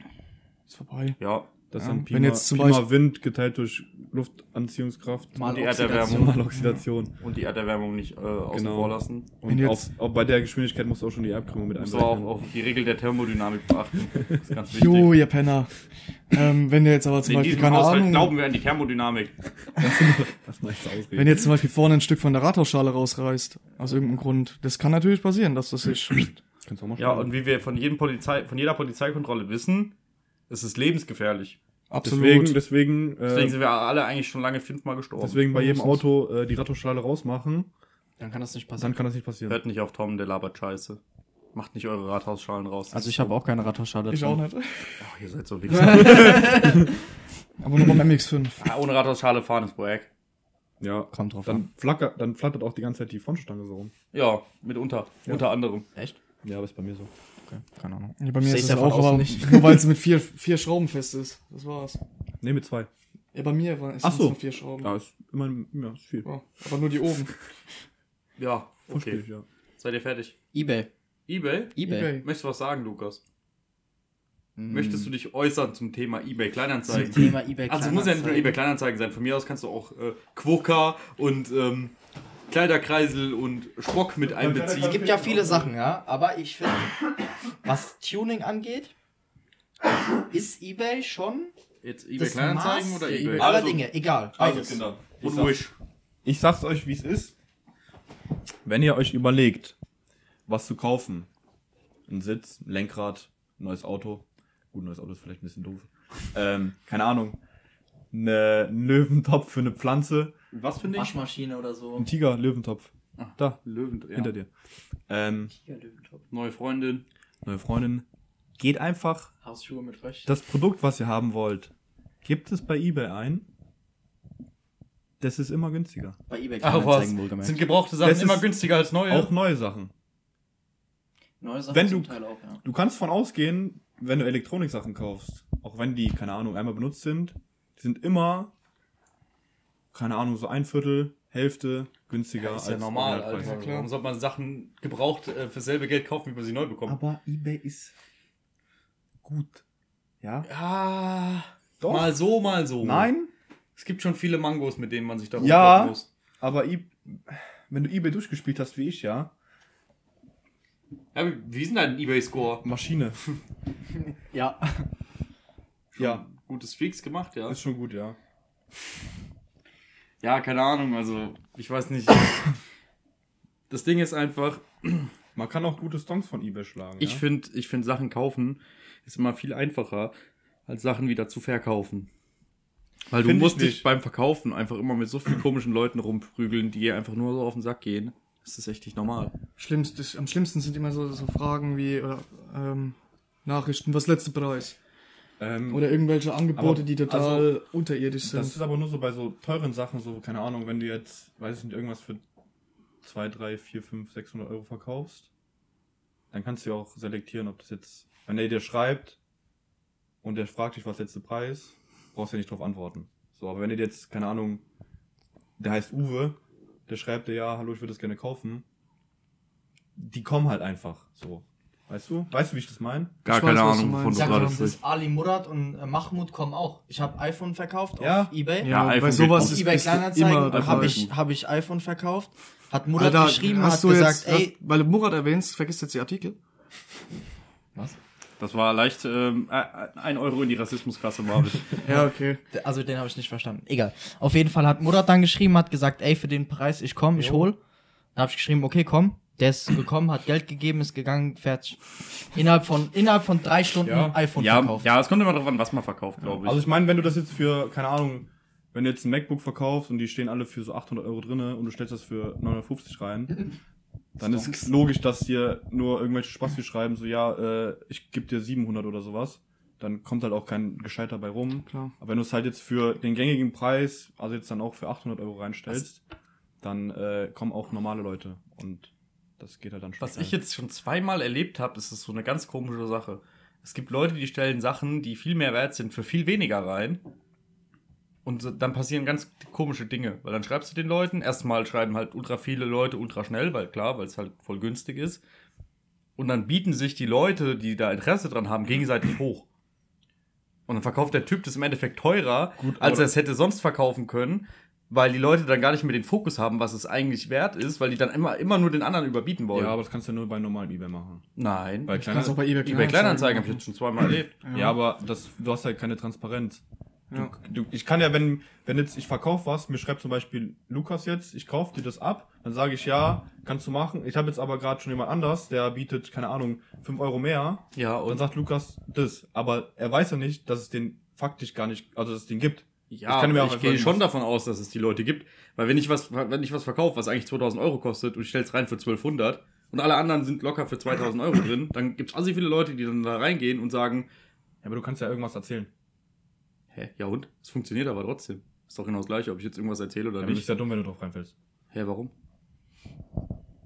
ist vorbei. Ja, Das Ja, sind Pi wenn mal, jetzt zum Beispiel- Wind geteilt durch Luftanziehungskraft Mal die Oxidation. Erderwärmung. mal Oxidation. und die Erderwärmung nicht äh, außen Genau. vor lassen. Und Wenn auch, jetzt- auch bei der Geschwindigkeit musst du auch schon die Abkrümmung mit Musst du auch auf die Regel der Thermodynamik beachten. Das ist ganz wichtig. Jo, ihr Penner. ähm, wenn ihr jetzt aber zum In Beispiel, keine Haushalt Ahnung, glauben wir an die Thermodynamik. Das meinst du ausreden. wenn ihr jetzt zum Beispiel vorne ein Stück von der Rathausschale rausreißt, aus irgendeinem Grund, das kann natürlich passieren, dass das sich, Kannst du auch mal Ja, und wie wir von jedem Polizei, von jeder Polizeikontrolle wissen, es ist lebensgefährlich. absolut. deswegen, deswegen, Deswegen äh, sind wir alle eigentlich schon lange fünfmal gestorben. deswegen bei jedem. Auto äh, die Rattoschale rausmachen, Dann kann das nicht dann passieren. kann das nicht passieren. Hört nicht auf Tom, der labert Scheiße. Macht nicht eure Rathausschalen raus. Also ich habe auch keine Rathausschale ich drin. auch nicht. Ach, ihr seid so Wichser. Aber nur beim MX5. Ah, Ohne Rathausschale fahren ist wack. Ja, Kommt drauf dann, flackert, dann flattert auch die ganze Zeit die Frontstange so rum. Ja, mitunter. Unter anderem. Echt? Ja, aber ist bei mir so. Okay, keine Ahnung. Ja, bei mir Seh ist es auch, aber nicht. nur weil es mit vier, vier Schrauben fest ist. Das war's. Ne, mit zwei. Ja, bei mir waren es Ach so. nur vier Schrauben. Ja, ist immer ja, ist viel. Ja, aber nur die oben. Ja, Verstehe okay. ich, ja. Seid ihr fertig? Ebay. Ebay? Ebay. Ebay. Möchtest du was sagen, Lukas? Mm. Möchtest du dich äußern zum Thema Ebay zum Kleinanzeigen? Thema Ebay Also es muss ja nicht nur Kleinanzeigen. eBay Kleinanzeigen sein. Von mir aus kannst du auch äh, Quokka und ähm, Kleiderkreisel und Spock mit einbeziehen. Es gibt ja viele Sachen, ja, aber ich finde, was Tuning angeht, ist Ebay schon Jetzt eBay das Kleinanzeigen Maß oder der eBay? aller Dinge, egal. Also, beides. Kinder. Ich Und sag-. Ich sag's euch, wie es ist. Wenn ihr euch überlegt, was zu kaufen, ein Sitz, ein Lenkrad, ein neues Auto, gut, ein neues Auto ist vielleicht ein bisschen doof, ähm, keine Ahnung, eine, einen Löwentopf für eine Pflanze, Was finde ich? Waschmaschine oder so. ein Tiger-Löwentopf, da, Löwen, ja. hinter dir. Ähm, Neue Freundin. neue Freundin, geht einfach Hausschuhe mit Frösch. das Produkt, was ihr haben wollt, gebt es bei eBay ein. Das ist immer günstiger. Bei Ebay Ach was, Kleinanzeigen wohlgemerkt. sind gebrauchte Sachen Das immer ist günstiger als neue? Auch neue Sachen. Neue Sachen wenn zum du- Teil auch, ja. Du kannst von ausgehen, wenn du Elektroniksachen kaufst, auch wenn die, keine Ahnung, einmal benutzt sind, die sind immer, keine Ahnung, so ein Viertel, Hälfte günstiger ist ja normal, Originalpreis. Alter. klar. Warum sollte man Sachen gebraucht äh, für selbe Geld kaufen, wie man sie neu bekommt? Aber eBay ist gut. Ja? Ja, Doch. mal so, mal so. Nein, Es gibt schon viele Mangos, mit denen man sich da Ja. muss. aber I wenn du eBay durchgespielt hast, wie ich, ja, Ja, wie- ist denn dein Ebay-Score? Maschine. Ja. Ja, Gute Streaks gemacht, ja. ist schon gut, ja. Ja, keine Ahnung, also ich weiß nicht. Das Ding ist einfach, Man kann auch gute Songs von eBay schlagen. ich ja? finde ich find Sachen kaufen ist immer viel einfacher, als Sachen wieder zu verkaufen. Weil du Find ich musst dich nicht. beim Verkaufen einfach immer mit so vielen komischen Leuten rumprügeln, die dir einfach nur so auf den Sack gehen. Das ist echt nicht normal. Schlimmst, am schlimmsten sind immer so, so Fragen wie, oder, ähm, Nachrichten, was letzte Preis? Ähm, Oder irgendwelche Angebote, Aber, die total unterirdisch sind. Das ist aber nur so bei so teuren Sachen, so, keine Ahnung, wenn du jetzt, weiß ich nicht, irgendwas für 2, 3, 4, 5, 600 Euro verkaufst, dann kannst du ja auch selektieren, ob das jetzt, wenn er dir schreibt und der fragt dich, was der letzte Preis, brauchst du ja nicht drauf antworten. So, aber wenn ihr jetzt, keine Ahnung, der heißt Uwe, der schreibt dir, ja, hallo, ich würde das gerne kaufen, die kommen halt einfach, so. Weißt du? Weißt du, wie ich das meine? Gar Ich weiß, keine was du Ahnung, wovon du Sag gerade sprichst. das Ali Murat und äh, Mahmoud kommen auch. Ich habe iPhone verkauft Ja. auf Ebay. ja, iPhone bei geht sowas. Auf ist, Ebay du Kleinanzeigen habe ich, hab ich iPhone verkauft. Hat Murat Alter, geschrieben, hast hat du gesagt, jetzt, ey, hast, weil du Murat erwähnst, vergisst jetzt die Artikel. Das war leicht ähm, äh, ein Euro in die Rassismuskasse, Marvin. Ja, okay. also den habe ich nicht verstanden. Egal. Auf jeden Fall hat Murat dann geschrieben, hat gesagt, ey, für den Preis, ich komm, ich hol. Dann habe ich geschrieben, okay, komm. Der ist gekommen, hat Geld gegeben, ist gegangen, fertig. Innerhalb von, innerhalb von drei Stunden Ja. iPhone ja, verkauft. ja, es kommt immer darauf an, was man verkauft, glaube ich. Also ich meine, wenn du das jetzt für, keine Ahnung, wenn du jetzt ein MacBook verkaufst und die stehen alle für so 800 Euro drinne und du stellst das für 950 rein, dann ist es logisch, dass dir nur irgendwelche Spasti schreiben, so ja, äh, ich gebe dir 700 oder sowas. Dann kommt halt auch kein Gescheiter bei rum. Klar. Aber wenn du es halt jetzt für den gängigen Preis, also jetzt dann auch für 800 Euro reinstellst, dann äh, kommen auch normale Leute und das geht halt dann schon. Was schnell. ich jetzt schon zweimal erlebt habe, ist es so eine ganz komische Sache. Es gibt Leute, die stellen Sachen, die viel mehr wert sind, für viel weniger rein. Und dann passieren ganz komische Dinge. Weil dann schreibst du den Leuten, erstmal schreiben halt ultra viele Leute ultra schnell, weil klar, weil es halt voll günstig ist. Und dann bieten sich die Leute, die da Interesse dran haben, gegenseitig hoch. Und dann verkauft der Typ das im Endeffekt teurer, Gut, als er es hätte sonst verkaufen können, weil die Leute dann gar nicht mehr den Fokus haben, was es eigentlich wert ist, weil die dann immer, immer nur den anderen überbieten wollen. ja, aber das kannst du ja nur bei normalen eBay machen. Nein. Bei Du kannst auch bei eBay eBay Kleinanzeigen habe ich jetzt schon zweimal erlebt. Ja, aber das, du hast halt keine Transparenz. Ja. Du, du, ich kann ja, wenn, wenn jetzt ich verkaufe was, mir schreibt zum Beispiel Lukas jetzt, ich kaufe dir das ab, dann sage ich ja, kannst du machen. Ich habe jetzt aber gerade schon jemand anders, der bietet, keine Ahnung, 5 Euro mehr. Ja, Und dann und sagt Lukas das. Aber er weiß ja nicht, dass es den faktisch gar nicht, also dass es den gibt. Ja, ich kann mir aber auch ich gehe schon davon aus, dass es die Leute gibt. Weil wenn ich was, wenn ich was verkaufe, was eigentlich 2000 Euro kostet und ich stelle es rein für 1200 und alle anderen sind locker für 2000 Euro drin, dann gibt es also viele Leute, die dann da reingehen und sagen, Ja, aber du kannst ja irgendwas erzählen. hä, ja und? Es funktioniert aber trotzdem. Ist doch genau das gleiche, ob ich jetzt irgendwas erzähle oder Ja, du bist nicht. ja dumm, wenn du drauf reinfällst. Hä, warum?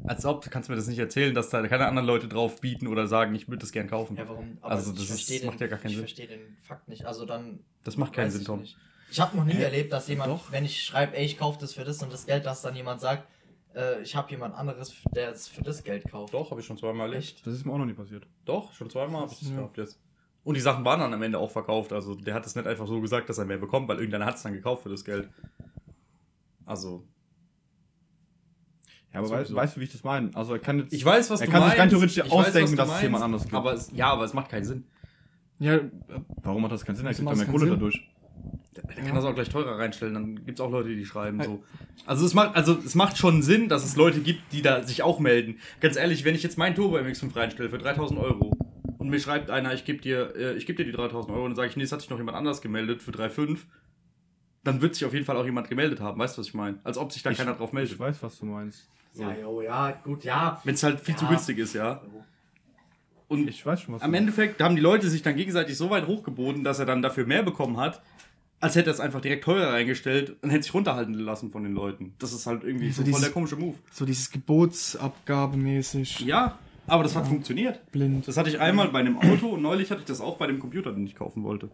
Als ob, du kannst mir das nicht erzählen, dass da keine anderen Leute drauf bieten oder sagen, ich würde das gern kaufen. Ja, warum? Also ich das ist- den, macht ja gar keinen ich Sinn. verstehe den Fakt nicht. Also dann. Das macht keinen Sinn, ich Tom. nicht. Ich habe noch nie erlebt, dass jemand, wenn ich schreibe, ey, ich kaufe das für das und das Geld, dass dann jemand sagt, äh, ich habe jemand anderes, der es für das Geld kauft. Doch, habe ich schon zweimal erlebt. Echt? Das ist mir auch noch nie passiert. Doch, schon zweimal habe ich das Ja. gehabt jetzt. Und die Sachen waren dann am Ende auch verkauft. Also der hat es nicht einfach so gesagt, dass er mehr bekommt, weil irgendeiner hat es dann gekauft für das Geld. Also, Ja, aber weißt, weißt du, wie ich das meine? Also er kann jetzt. ich weiß, was er du kann meinst. sich rein theoretisch Ich weiß, ausdenken, du dass es jemand anderes gibt. Aber es, ja, aber es macht keinen Sinn. Ja, äh, Warum hat das keinen Sinn? Er kriegt doch mehr Kohle Sinn. dadurch. Der kann das auch gleich teurer reinstellen, dann gibt es auch Leute, die schreiben so. Also es macht, also es macht schon Sinn, dass es Leute gibt, die da sich auch melden. Ganz ehrlich, wenn ich jetzt meinen Turbo MX5 reinstelle für 3000 Euro und mir schreibt einer, ich gebe dir, äh, ich gebe dir die 3000 Euro und dann sage ich, nee, es hat sich noch jemand anders gemeldet für 3,5, dann wird sich auf jeden Fall auch jemand gemeldet haben. Weißt du, was ich meine? Als ob sich da Ich- keiner drauf meldet. Ich weiß, was du meinst. Ja, jo, ja, gut, ja. Wenn es halt viel zu Ja. günstig ist, ja. Und Ich weiß schon, was am Endeffekt haben die Leute sich dann gegenseitig so weit hochgeboten, dass er dann dafür mehr bekommen hat, als hätte er es einfach direkt teurer reingestellt und hätte sich runterhalten lassen von den Leuten. Das ist halt irgendwie so voll dieses- der komische Move. so dieses Gebotsabgabemäßig Ja, aber das hat funktioniert. blind. Das hatte ich einmal bei einem Auto und neulich hatte ich das auch bei dem Computer, den ich kaufen wollte.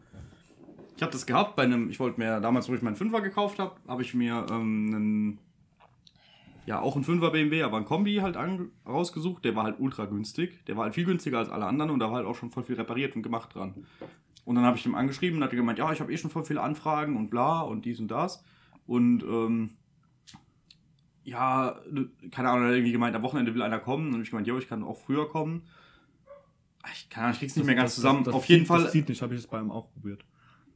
Ich habe das gehabt bei einem, ich wollte mir damals, wo ich meinen Fünfer gekauft habe, habe ich mir ähm, einen, ja auch einen Fünfer BMW, aber ein Kombi halt an, rausgesucht. Der war halt ultra günstig. Der war halt viel günstiger als alle anderen und da war halt auch schon voll viel repariert und gemacht dran. Und dann habe ich ihm angeschrieben und hat er gemeint, ja, ich habe eh schon voll viele Anfragen und bla und dies und das. Und ähm, ja, keine Ahnung, er hat irgendwie gemeint, am Wochenende will einer kommen. Und ich gemeint, jo, ich kann auch früher kommen. Ich kann, ich krieg's nicht mehr ganz zusammen. Das, auf jeden zieht, Fall, Das zieht nicht, habe ich es bei ihm auch probiert.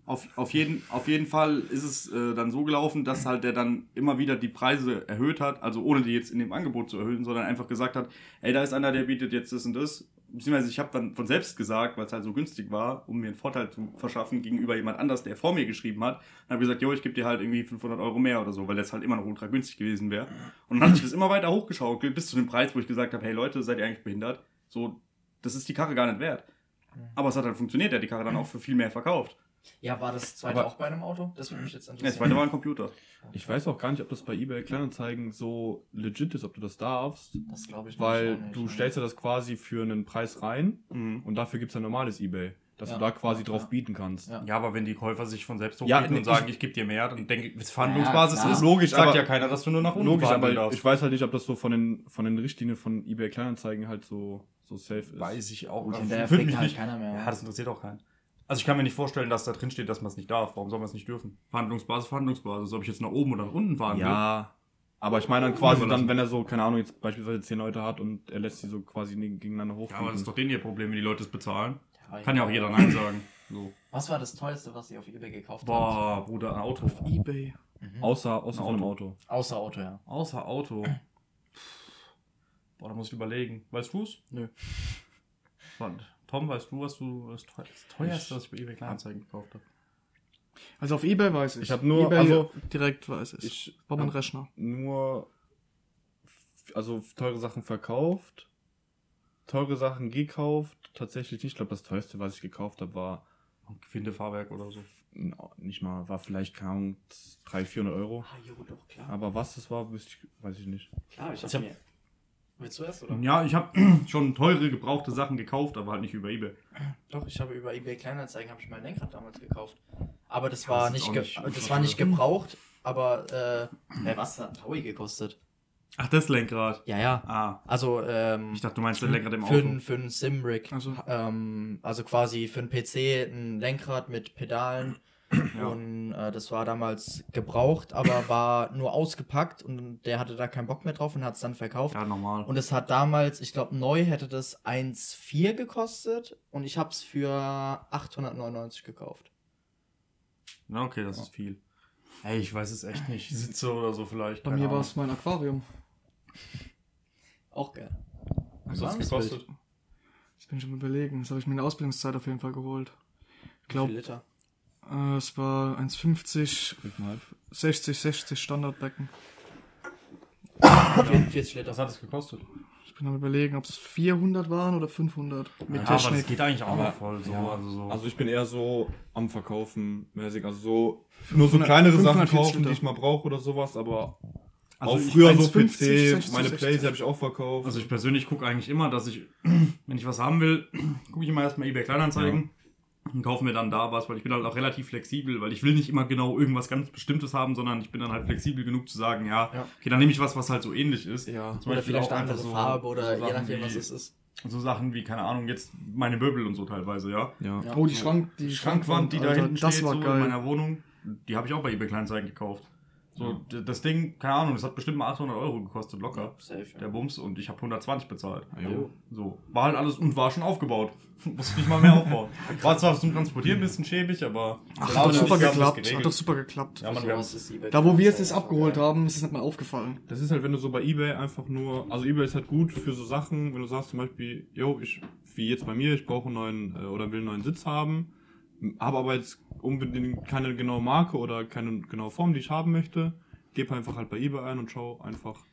auf, auf, jeden, auf jeden Fall ist es äh, dann so gelaufen, dass halt der dann immer wieder die Preise erhöht hat, also ohne die jetzt in dem Angebot zu erhöhen, sondern einfach gesagt hat, ey, da ist einer, der bietet jetzt das und das. Beziehungsweise ich habe dann von selbst gesagt, weil es halt so günstig war, um mir einen Vorteil zu verschaffen gegenüber jemand anders, der vor mir geschrieben hat, dann habe ich gesagt, jo, ich gebe dir halt irgendwie 500 Euro mehr oder so, weil das halt immer noch ultra günstig gewesen wäre. Und dann hat sich das immer weiter hochgeschaukelt, bis zu dem Preis, wo ich gesagt habe, hey Leute, seid ihr eigentlich behindert? So, das ist die Karre gar nicht wert. Aber es hat halt funktioniert, er hat die Karre dann auch für viel mehr verkauft. Ja, war das zweite Aber- auch bei einem Auto? Das würde mich jetzt Ja, das interessieren. zweite war ein Computer. Ich weiß auch gar nicht, ob das bei eBay Kleinanzeigen so legit ist, ob du das darfst. das glaube ich Weil nicht, du ne? stellst ja das quasi für einen Preis rein Mhm. und dafür gibt es ein normales eBay, dass Ja. du da quasi Ja. drauf bieten kannst. Ja. Ja, aber wenn die Käufer sich von selbst hochbieten nee, und sagen, ich- ich, gebe dir mehr, dann denke ich, Verhandlungsbasis ist, Logisch, sagt aber- ja keiner, dass du nur nach unten Logisch, aber darfst. ich weiß halt nicht, ob das so von den, von den Richtlinien von eBay Kleinanzeigen halt so, so safe ist. weiß ich auch. Gut, Also, würde mich halt nicht. keiner mehr. Ja, das interessiert auch keinen. Also ich kann mir nicht vorstellen, dass da drin steht, dass man es nicht darf. Warum soll man es nicht dürfen? Verhandlungsbasis, Verhandlungsbasis. Ob ich jetzt nach oben oder nach unten fahren will. Ja, aber ich meine dann quasi dann, wenn er so, keine Ahnung, jetzt beispielsweise zehn Leute hat und er lässt sie so quasi ne- gegeneinander hoch. Ja, aber das ist doch denen ihr Problem, wenn die Leute es bezahlen. Ja, Kann ja auch jeder Nein sagen. So. Was war das teuerste, was ihr auf eBay gekauft habt? Boah, Bruder, ein Auto. Ebay. Außer, außer Ein von einem Auto. Außer Auto, ja. Außer Auto. Boah, da muss ich überlegen. Weißt du es? Nö. Warte. Tom, weißt du, was du das teuer- das teuerste, was ich bei eBay Kleinanzeigen gekauft habe? Also auf Ebay weiß ich. Ich hab nur- Ebay also- direkt weiß ich. Ich Braucht man einen hab Rechner. nur also teure Sachen verkauft, teure Sachen gekauft, tatsächlich nicht. Ich glaube, das teuerste, was ich gekauft habe, war Ein Findefahrwerk oder so. n- nicht mal, war vielleicht keine Ahnung, 300, 400 Euro. Ah, jo, doch, klar. Aber was das war, ich, weiß ich nicht. Klar, ich Ich hab hab- mir... Willst du erst, oder? Ja, ich habe schon teure, gebrauchte Sachen gekauft, aber halt nicht über eBay. Doch, ich habe über eBay Kleinanzeigen habe ich mein Lenkrad damals gekauft. Aber das Ja, war das nicht, nicht das war nicht gebraucht, aber äh, äh, was hat Taui gekostet? Ach, das Lenkrad. Ja, ja. Ah, Also ähm, ich dachte, du meinst das Lenkrad im für, Auto. ein, für ein Simrig. Also- ähm, also quasi für ein PC ein Lenkrad mit Pedalen. Ja. Und äh, das war damals gebraucht, aber war nur ausgepackt und der hatte da keinen Bock mehr drauf und hat es dann verkauft. Ja, normal. Und es hat damals, ich glaube, neu hätte das 1,4 gekostet und ich habe es für 899 gekauft. Na, okay, das ist viel. Ey, ich weiß es echt nicht. Sitze oder so vielleicht. Bei mir war es mein Aquarium. Auch geil. Was hat es gekostet? Das bin ich schon überlegen. Das habe ich mir in der Ausbildungszeit auf jeden Fall geholt. Ich Wie viel Liter? Äh, es war 1,50, 60, 60 Standardbecken. 44 Liter. Was hat es gekostet? Ich bin am überlegen, ob es 400 waren oder 500 mit Ja, aber das Technik. geht eigentlich auch Aber- noch voll so. ja, Also, so. Also ich bin eher so am Verkaufen mäßig, also so nur so 500 kleinere Sachen 540 kaufen, die Liter. ich mal brauche oder sowas, aber Also auch früher so 1,50, PC, 60, meine 60. Plays habe ich auch verkauft. Also ich persönlich gucke eigentlich immer, dass ich, wenn ich was haben will, gucke ich immer erstmal eBay Kleinanzeigen und kaufe mir dann da was, weil ich bin halt auch relativ flexibel, weil ich will nicht immer genau irgendwas ganz Bestimmtes haben, sondern ich bin dann halt flexibel genug zu sagen, ja, Ja. okay, dann nehme ich was, was halt so ähnlich ist. ja. Zum Oder Beispiel vielleicht auch eine andere so- Farbe oder so je nachdem, wie- was es ist. So Sachen wie, keine Ahnung, jetzt meine Möbel und so teilweise, ja. ja. Ja. Oh, die Schrank, die Die Schrankwand, die da hinten das steht, war so geil. in meiner Wohnung, die habe ich auch bei eBay Kleinanzeigen gekauft. So, d- das Ding, keine Ahnung, das hat bestimmt mal 800 Euro gekostet, locker. Safe, Der Bums und ich habe 120 bezahlt. Jo. So, war halt alles und war schon aufgebaut. Musste nicht mal mehr aufbauen. War zwar zum Transportieren ein bisschen schäbig, aber. Ach, Ja, hat doch super geklappt. Hat doch super geklappt. Ja, man, wir Da, wo wir jetzt Kleinanzeigen das abgeholt geil. haben, ist es nicht mal aufgefallen. Das ist halt, wenn du so bei eBay einfach nur, also eBay ist halt gut für so Sachen, wenn du sagst zum Beispiel, yo, ich, wie jetzt bei mir, ich brauche einen neuen äh, oder will einen neuen Sitz haben, habe aber jetzt unbedingt keine genaue Marke oder keine genaue Form, die ich haben möchte, gebe einfach halt bei eBay ein und schau einfach.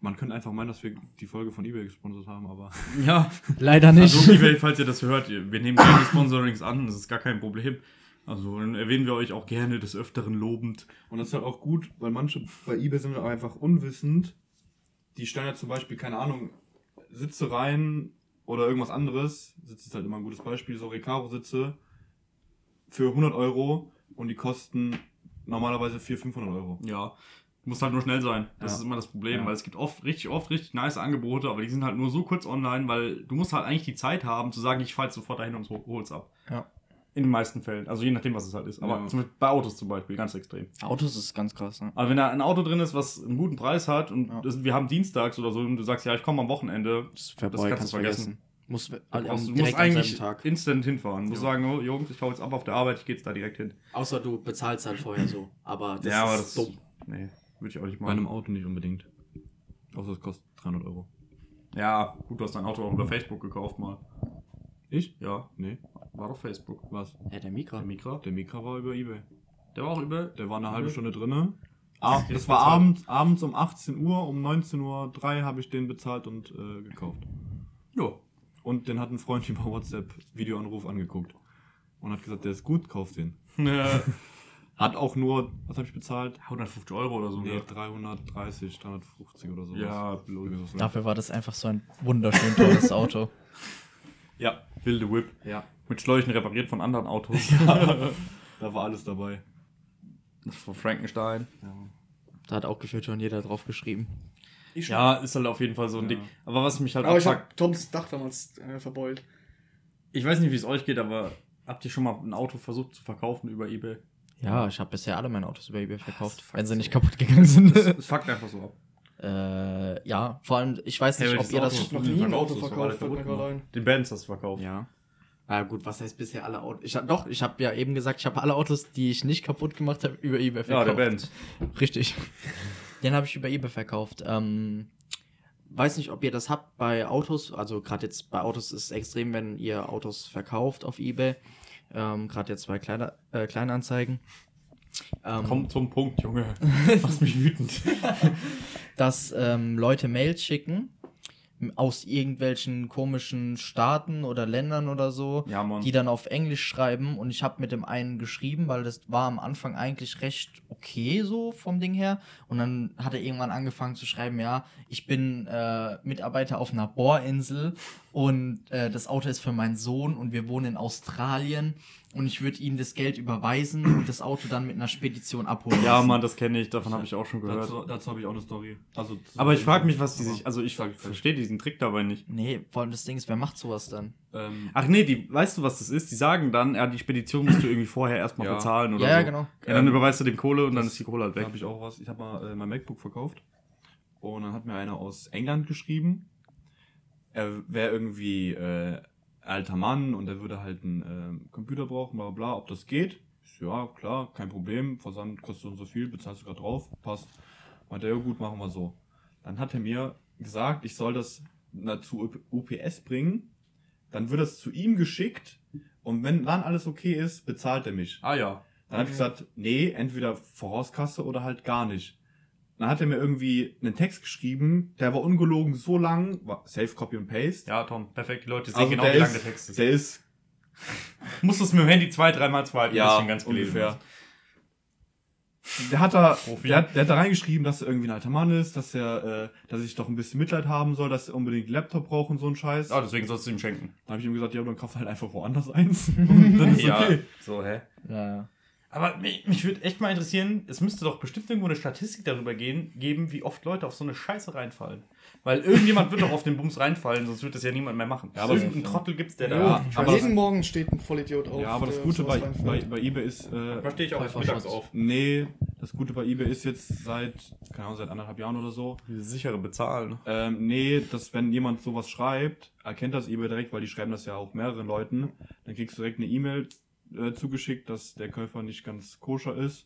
Man könnte einfach meinen, dass wir die Folge von eBay gesponsert haben, aber ja, Leider nicht. also eBay, falls ihr das hört, wir nehmen gerne Sponsorings an, das ist gar kein Problem. Also dann erwähnen wir euch auch gerne des Öfteren lobend. Und das ist halt auch gut, weil manche bei eBay sind auch einfach unwissend. Die stellen ja zum Beispiel, keine Ahnung, Sitze rein oder irgendwas anderes. Sitze ist halt immer ein gutes Beispiel, so Recaro-Sitze für 100 Euro und die kosten normalerweise 400, 500 Euro. Ja, muss halt nur schnell sein. Das Ja. ist immer das Problem, Ja. weil es gibt oft, richtig oft, richtig nice Angebote, aber die sind halt nur so kurz online, weil du musst halt eigentlich die Zeit haben, zu sagen, ich fahr jetzt sofort dahin und hol's ab. Ja. In den meisten Fällen. Also je nachdem, was es halt ist. Aber Ja. zum Beispiel bei Autos zum Beispiel, ganz extrem. Autos ist ganz krass, ne? Also wenn da ein Auto drin ist, was einen guten Preis hat und Ja. das, wir haben dienstags oder so und du sagst, ja, ich komme am Wochenende, Das, vorbei, kannst du vergessen. Muss du, am- brauchst, du musst eigentlich Tag. instant hinfahren. Du musst Ja. sagen, oh, Jungs, ich hau jetzt ab auf der Arbeit, ich gehe jetzt da direkt hin. Außer du bezahlst halt vorher so. Aber das ja, aber ist das dumm. Nee, würde ich auch nicht Bei machen. einem Auto nicht unbedingt. Außer es kostet 300 Euro. Ja, gut, du hast dein Auto auch über Facebook gekauft mal. Ich? Ja, Nee. war doch Facebook. Was? Ja, der Mikra. Der Mikra. Der Mikra war über eBay. Der war auch über. Der war eine halbe. Stunde drinne. Ah, das war abends, abends um 18 Uhr, um 19.03 Uhr habe ich den bezahlt und äh, gekauft. Ja. Und den hat ein Freund über WhatsApp Videoanruf angeguckt. Und hat gesagt, der ist gut, kauf den. Hat auch nur, was habe ich bezahlt? 150 Euro oder so. Nee, ne? 330, 350 oder so. Ja, logisch. Dafür war das einfach so ein wunderschön tolles Auto. Ja, Wilde Whip. ja. Mit Schläuchen repariert von anderen Autos. Da war alles dabei. Das ist von Frankenstein. Da hat auch gefühlt schon jeder drauf geschrieben. Ich. Ja, ist halt auf jeden Fall so ein Ja. Ding. Aber was mich halt Aber ich hab Toms Dach damals äh, verbeult. ich weiß nicht, wie es euch geht, aber habt ihr schon mal ein Auto versucht zu verkaufen über Ebay? Ja, ich habe bisher alle meine Autos über eBay verkauft, wenn sie so. nicht kaputt gegangen sind. Es fuckt einfach so ab. äh, ja, vor allem, ich weiß nicht, Hey, ob ihr Auto das. du noch nie ein verkauft? Auto Das verkauft, gemacht. Den Benz hast du verkauft. Ja. Ah, gut, was heißt bisher alle Autos? Ich hab, doch, ich habe ja eben gesagt, ich habe alle Autos, die ich nicht kaputt gemacht habe, über eBay Ja, verkauft. der Benz. Richtig. Den habe ich über eBay verkauft. Ähm, weiß nicht, ob ihr das habt bei Autos. Also gerade jetzt bei Autos ist es extrem, wenn ihr Autos verkauft auf eBay. Ähm, gerade jetzt bei Kleiner, äh, Kleinanzeigen. Ähm, Komm zum Punkt, Junge. Machst mich wütend. dass ähm, Leute Mails schicken aus irgendwelchen komischen Staaten oder Ländern oder so, Ja, die dann auf Englisch schreiben. Und ich habe mit dem einen geschrieben, weil das war am Anfang eigentlich recht okay so vom Ding her. Und dann hat er irgendwann angefangen zu schreiben, ja, ich bin äh, Mitarbeiter auf einer Bohrinsel und äh, das Auto ist für meinen Sohn und wir wohnen in Australien und ich würde ihm das Geld überweisen und das Auto dann mit einer Spedition abholen. Ja. Mann, das kenne ich, davon habe ich auch schon gehört. Dazu, dazu habe ich auch eine Story. Also, Aber ich frage mich, was die sich. Also ich verstehe diesen Trick dabei nicht. Nee, vor allem das Ding ist, wer macht sowas dann? Ähm, Ach nee, die, weißt du, was das ist? Die sagen dann, ja, die Spedition musst du irgendwie vorher erstmal Ja. bezahlen oder ja, ja, so. genau. Ja, dann Ähm, überweist du dem Kohle und dann ist die Kohle halt Da weg. habe ich auch was. Ich habe mal äh, mein MacBook verkauft. Und dann hat mir einer aus England geschrieben. Er wäre irgendwie äh, alter Mann und er würde halt einen ähm, Computer brauchen, bla bla bla. Ob das geht? So, ja, klar, kein Problem. Versand kostet so und so viel, bezahlst du gerade drauf, passt. Meinte er, ja gut, machen wir so. Dann hat er mir gesagt, ich soll das na, zu UPS bringen. Dann wird das zu ihm geschickt. Und wenn dann alles okay ist, bezahlt er mich. Ah ja. Dann habe ich gesagt, nee, entweder Vorauskasse oder halt gar nicht. Dann hat er mir irgendwie einen Text geschrieben, der war ungelogen so lang, war Safe Copy und Paste. Ja, Tom, perfekt. Die Leute sehen Also genau, der wie lang ist- der Text ist. Der ist Musst du es mit dem Handy zwei, dreimal zweiten, bis du ihn ganz ungefähr. Der hat da, der hat, der hat da reingeschrieben, dass er irgendwie ein alter Mann ist, dass er, äh, dass ich doch ein bisschen Mitleid haben soll, dass er unbedingt einen Laptop braucht und so ein Scheiß. Ah, deswegen sollst du ihm schenken. Dann habe ich ihm gesagt, ja, dann kauf halt einfach woanders eins. Und dann ist okay. So, hä? Ja, ja. Aber mich, mich würde echt mal interessieren, es müsste doch bestimmt irgendwo eine Statistik darüber gehen, geben, wie oft Leute auf so eine Scheiße reinfallen. Weil irgendjemand wird doch auf den Bums reinfallen, sonst wird das ja niemand mehr machen. Ja, aber Irgendeinen Trottel gibt's, der Ja, da. aber- jeden Morgen steht ein Vollidiot auf. Ja, aber das Gute bei, bei, bei eBay ist, äh, Da stehe ich auch mittags auf. nee, das Gute bei eBay ist jetzt seit, keine Ahnung, seit anderthalb Jahren oder so, Diese sichere Bezahlen. Ähm, nee, dass wenn jemand sowas schreibt, erkennt das eBay direkt, weil die schreiben das ja auch mehreren Leuten. Dann kriegst du direkt eine E-Mail äh, zugeschickt, dass der Käufer nicht ganz koscher ist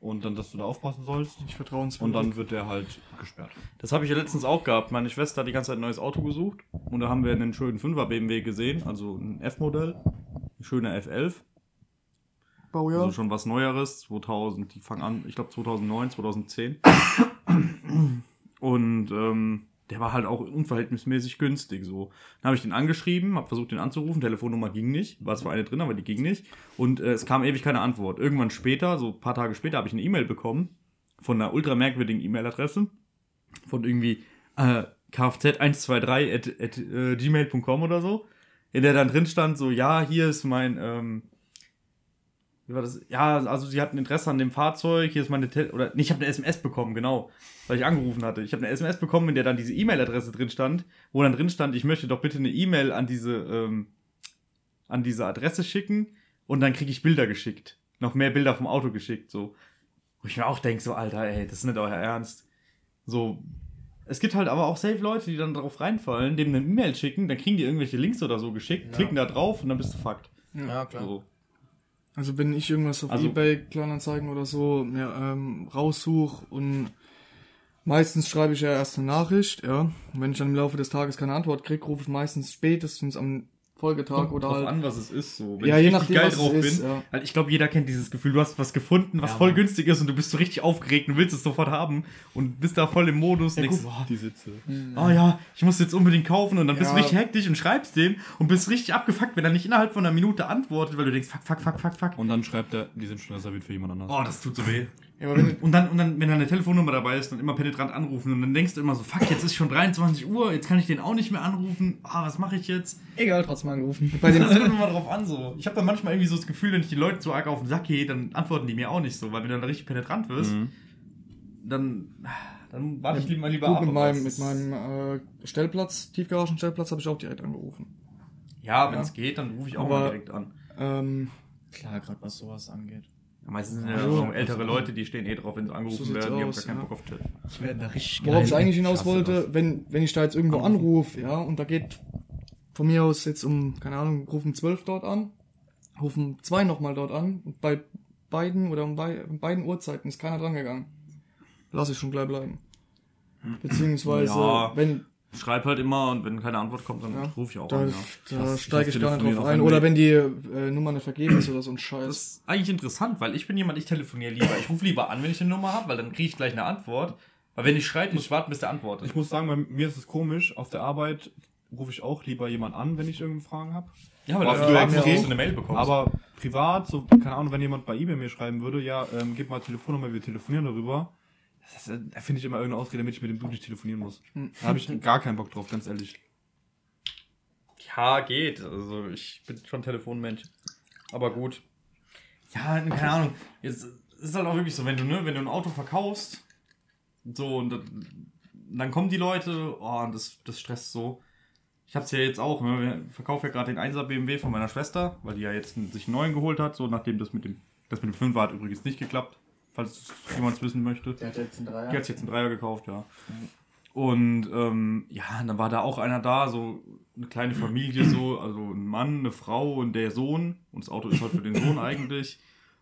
und dann, dass du da aufpassen sollst. Nicht vertrauenswürdig. Und dann wird der halt gesperrt. Das habe ich ja letztens auch gehabt. Meine Schwester hat die ganze Zeit ein neues Auto gesucht. Und da haben wir einen schönen 5er BMW gesehen, also ein F-Modell. Ein schöner F11. Baujahr. Also schon was Neueres. 2000, die fangen an, ich glaube 2009, 2010. Und ähm, der war halt auch unverhältnismäßig günstig so. Dann habe ich den angeschrieben, habe versucht den anzurufen, Telefonnummer ging nicht, war zwar eine drin, aber die ging nicht. Und äh, es kam ewig keine Antwort. Irgendwann später, so ein paar Tage später, habe ich eine E-Mail bekommen von einer ultra merkwürdigen E-Mail-Adresse von irgendwie äh, kfz123 at, äh, gmail.com oder so, in der dann drin stand so, ja, hier ist mein, ähm, wie war das? Ja, also sie hatten Interesse an dem Fahrzeug, hier ist meine, Tel oder, nee, ich habe eine SMS bekommen, genau, weil ich angerufen hatte. Ich habe eine SMS bekommen, in der dann diese E-Mail-Adresse drin stand, wo dann drin stand, ich möchte doch bitte eine E-Mail an diese, ähm, an diese Adresse schicken und dann kriege ich Bilder geschickt. Noch mehr Bilder vom Auto geschickt, so. Wo ich mir auch denke, so, Alter, ey, das ist nicht euer Ernst. So, es gibt halt aber auch safe Leute, die dann drauf reinfallen, dem eine E-Mail schicken, dann kriegen die irgendwelche Links oder so geschickt, klicken da drauf und dann bist du fucked. Ja, klar. So. Also wenn ich irgendwas auf Also- Ebay, Kleinanzeigen oder so mir ähm, raussuche und meistens schreibe ich ja erst eine Nachricht, ja. Und wenn ich dann im Laufe des Tages keine Antwort kriege, rufe ich meistens spätestens am Folgetag oder drauf halt. an, was es ist, so. Wenn Ja, ich je richtig nachdem, geil was es drauf ist, bin. ja. Halt, ich glaube, jeder kennt dieses Gefühl. Du hast was gefunden, was Ja, voll Mann. günstig ist und du bist so richtig aufgeregt und willst es sofort haben und bist da voll im Modus. und denkst, so, Die Sitze. oh ja, ich muss jetzt unbedingt kaufen und dann bist du Ja. richtig hektisch und schreibst dem und bist richtig abgefuckt, wenn er nicht innerhalb von einer Minute antwortet, weil du denkst, fuck, fuck, fuck, fuck, fuck. Und dann schreibt er, die sind schon reserviert für jemand anders. Oh, das tut so weh. Ja, wenn, Und dann, und dann, wenn da eine Telefonnummer dabei ist, dann immer penetrant anrufen und dann denkst du immer so, fuck, jetzt ist schon 23 Uhr, jetzt kann ich den auch nicht mehr anrufen. Ah, was mache ich jetzt? Egal, trotzdem angerufen. bei den, Das kommt immer drauf an so. Ich habe dann manchmal irgendwie so das Gefühl, wenn ich die Leute so arg auf den Sack gehe, dann antworten die mir auch nicht so, weil wenn du dann richtig penetrant wirst, Mhm. dann, dann warte ich lieber, lieber gut, ab. mit meinem, mit meinem äh, Stellplatz, Tiefgaragenstellplatz, habe ich auch direkt angerufen. Ja, wenn Ja. es geht, dann rufe ich auch Aber- mal direkt an. Ähm, Klar, gerade was sowas angeht. Meistens sind ja Ja. so ältere Leute, die stehen eh drauf, wenn sie angerufen So werden, die haben aus, gar keinen ja. Bock auf Chat. Ich werde da richtig Worauf ich eigentlich hinaus wollte, das. wenn, wenn ich da jetzt irgendwo anrufe, ja, und da geht von mir aus jetzt um, keine Ahnung, rufen 12 dort an, rufen zwei nochmal dort an, und bei beiden oder um bei, um beiden Uhrzeiten ist keiner dran gegangen. Lass ich schon gleich bleiben. Beziehungsweise, Ja. wenn, Schreib halt immer und wenn keine Antwort kommt, dann Ja. rufe ich auch da, an. Ja. da steige ich gar nicht drauf ein. Oder wenn die äh, Nummer nicht vergeben ist oder so ein Scheiß. Das ist eigentlich interessant, weil ich bin jemand, ich telefoniere lieber. Ich rufe lieber an, wenn ich eine Nummer habe, weil dann kriege ich gleich eine Antwort. Aber wenn ich schreibe, muss ich warten, bis der antwortet. Ich muss sagen, bei mir ist es komisch. Auf der Arbeit rufe ich auch lieber jemand an, wenn ich irgendeine Fragen habe. ja, weil du extra extrem. eine Mail bekommst. Aber privat, so, keine Ahnung, wenn jemand bei eBay mir schreiben würde, ja, ähm, gib mal Telefonnummer, wir telefonieren darüber. Das ist, äh, Da finde ich immer irgendeine Ausrede, damit ich mit dem Dude nicht telefonieren muss. Da habe ich gar keinen Bock drauf, ganz ehrlich. Ja, geht. Also ich bin schon Telefonmensch. Aber gut. Ja, keine Ahnung. Jetzt ist halt auch wirklich so, wenn du, ne, wenn du ein Auto verkaufst, so und dann, dann kommen die Leute, oh, und das, das stresst so. Ich hab's ja jetzt auch, ne, ich verkaufe ja gerade den 1er BMW von meiner Schwester, weil die ja jetzt einen- sich einen neuen geholt hat, so nachdem das mit dem, das mit dem 5er hat übrigens nicht geklappt, falls jemand wissen möchte. Der hat jetzt einen Dreier. Die hat jetzt einen Dreier gekauft, ja. Und ähm, ja, dann war da auch einer da, so eine kleine Familie, so, also ein Mann, eine Frau und der Sohn. Und das Auto ist halt für den Sohn eigentlich.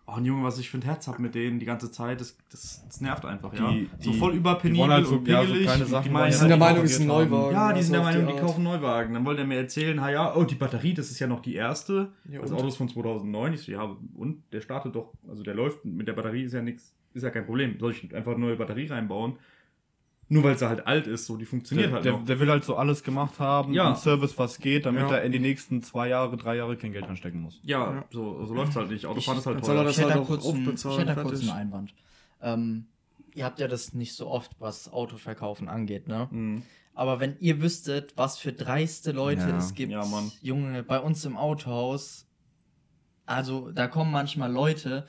Oh, ein Junge, was ich für ein Herz hab mit denen die ganze Zeit, das, das, das nervt einfach, ja. Die- so die- voll überpenibel wollen halt so- und ja, so pingelig. kleine und Sachen die meinen die ja sind der die Meinung, es ist ein. Neuwagen. ja, die also sind der Meinung, die kaufen Neuwagen. Dann wollte er mir erzählen, ha ja, oh, die Batterie, das ist ja noch die erste. Ja, das und? Auto ist von 2009. Ich so, ja, und der startet doch, also der läuft, mit der Batterie ist ja nichts. ist ja kein Problem. Soll ich einfach eine neue Batterie reinbauen? Nur weil sie halt alt ist, so, die funktioniert Der, halt der, noch. der will halt so alles gemacht haben, Ja. einen Service, was geht, damit Ja. er in die nächsten zwei Jahre, drei Jahre kein Geld reinstecken muss. ja, Ja. so, so läuft's halt nicht. Autofahren ist halt Jetzt soll er teuer. das ich hätte halt da auch kurz, einen, ich hätte da kurz einen Einwand. Ähm, ihr habt ja das nicht so oft, was Autoverkaufen angeht, ne? Mhm. Aber wenn ihr wüsstet, was für dreiste Leute Ja. es gibt, Ja, Mann. Junge, bei uns im Autohaus, also da kommen manchmal Leute,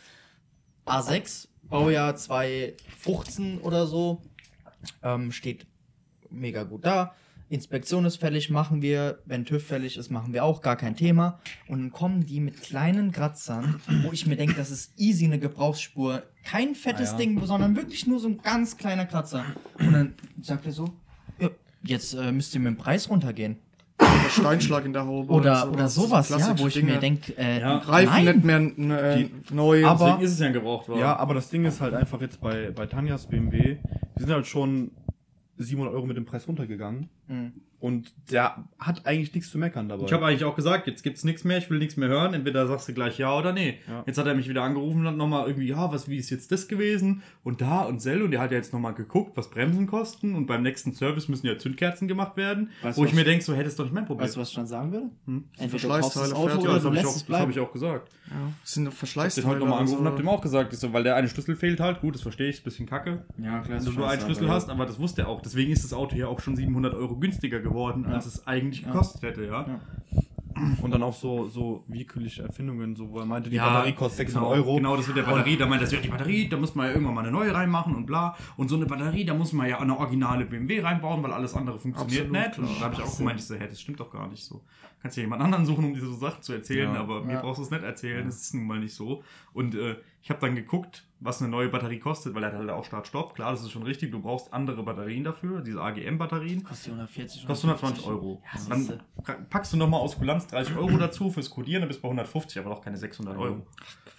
A6, Baujahr 2015 oder so, ähm, steht mega gut da. Inspektion ist fällig, machen wir. Wenn TÜV fällig ist, machen wir auch, gar kein Thema. Und dann kommen die mit kleinen Kratzern, wo ich mir denke, das ist easy eine Gebrauchsspur. Kein fettes Ah, ja. Ding, sondern wirklich nur so ein ganz kleiner Kratzer. Und dann sagt er so, ja, jetzt äh, müsst ihr mit dem Preis runtergehen. Oder Steinschlag in der Haube. Oder, oder sowas, ja, wo ich Dinge. mir denke, äh, Ja. Reifen nein. nicht mehr äh, Die- neu. aber- Deswegen ist es ja ein Gebrauchtwagen. Ja, aber das Ding ist halt einfach jetzt bei, bei Tanjas BMW, wir sind halt schon 700 Euro mit dem Preis runtergegangen Mhm. Und der hat eigentlich nichts zu meckern dabei. Ich habe eigentlich auch gesagt, jetzt gibt's nichts mehr, ich will nichts mehr hören. Entweder sagst du gleich ja oder nee. Ja. Jetzt hat er mich wieder angerufen und hat nochmal irgendwie, ja, was, wie ist jetzt das gewesen? Und da und Sell und der hat ja jetzt nochmal geguckt, was Bremsen kosten und beim nächsten Service müssen ja Zündkerzen gemacht werden. Weißt wo ich mir denke, so hättest du doch nicht mein Problem. Weißt du, was ich dann sagen würde? Hm? Entweder du kaufst das Auto fertig. ja, oder das du habe ich, das hab ich auch gesagt. Ja, das sind Ich hab den heute nochmal angerufen und hab dem auch gesagt, ich so, weil der eine Schlüssel fehlt halt, gut, das verstehe ich, ist ein bisschen kacke. Ja, klar. Wenn du nur einen Schlüssel hast, aber das wusste er auch. Deswegen ist das Auto ja auch schon 700 Euro günstiger geworden, als es eigentlich gekostet hätte, ja. Ja. Und dann auch so, so willkürliche Erfindungen, so, wo er meinte, die Ja, Batterie kostet 600 genau, Euro. Genau, das mit der Batterie. Da meint er, ja, die Batterie, da muss man ja irgendwann mal eine neue reinmachen und bla. Und so eine Batterie, da muss man ja eine originale BMW reinbauen, weil alles andere funktioniert Absolut, nicht. Und klar. da habe ich auch gemeint, ich so, hä, das stimmt doch gar nicht so. Kannst ja jemand anderen suchen, um diese so Sachen zu erzählen, Ja. aber mir brauchst du es nicht erzählen, das ist nun mal nicht so. Und äh, ich habe dann geguckt, was eine neue Batterie kostet, weil er hat halt auch Start-Stopp. Klar, das ist schon richtig, du brauchst andere Batterien dafür, diese AGM-Batterien. Kostet 140 Kostet 120 Euro. Ja, dann packst du nochmal aus Kulanz 30 Euro dazu fürs Codieren, dann bist du bei 150, aber doch keine 600 Euro.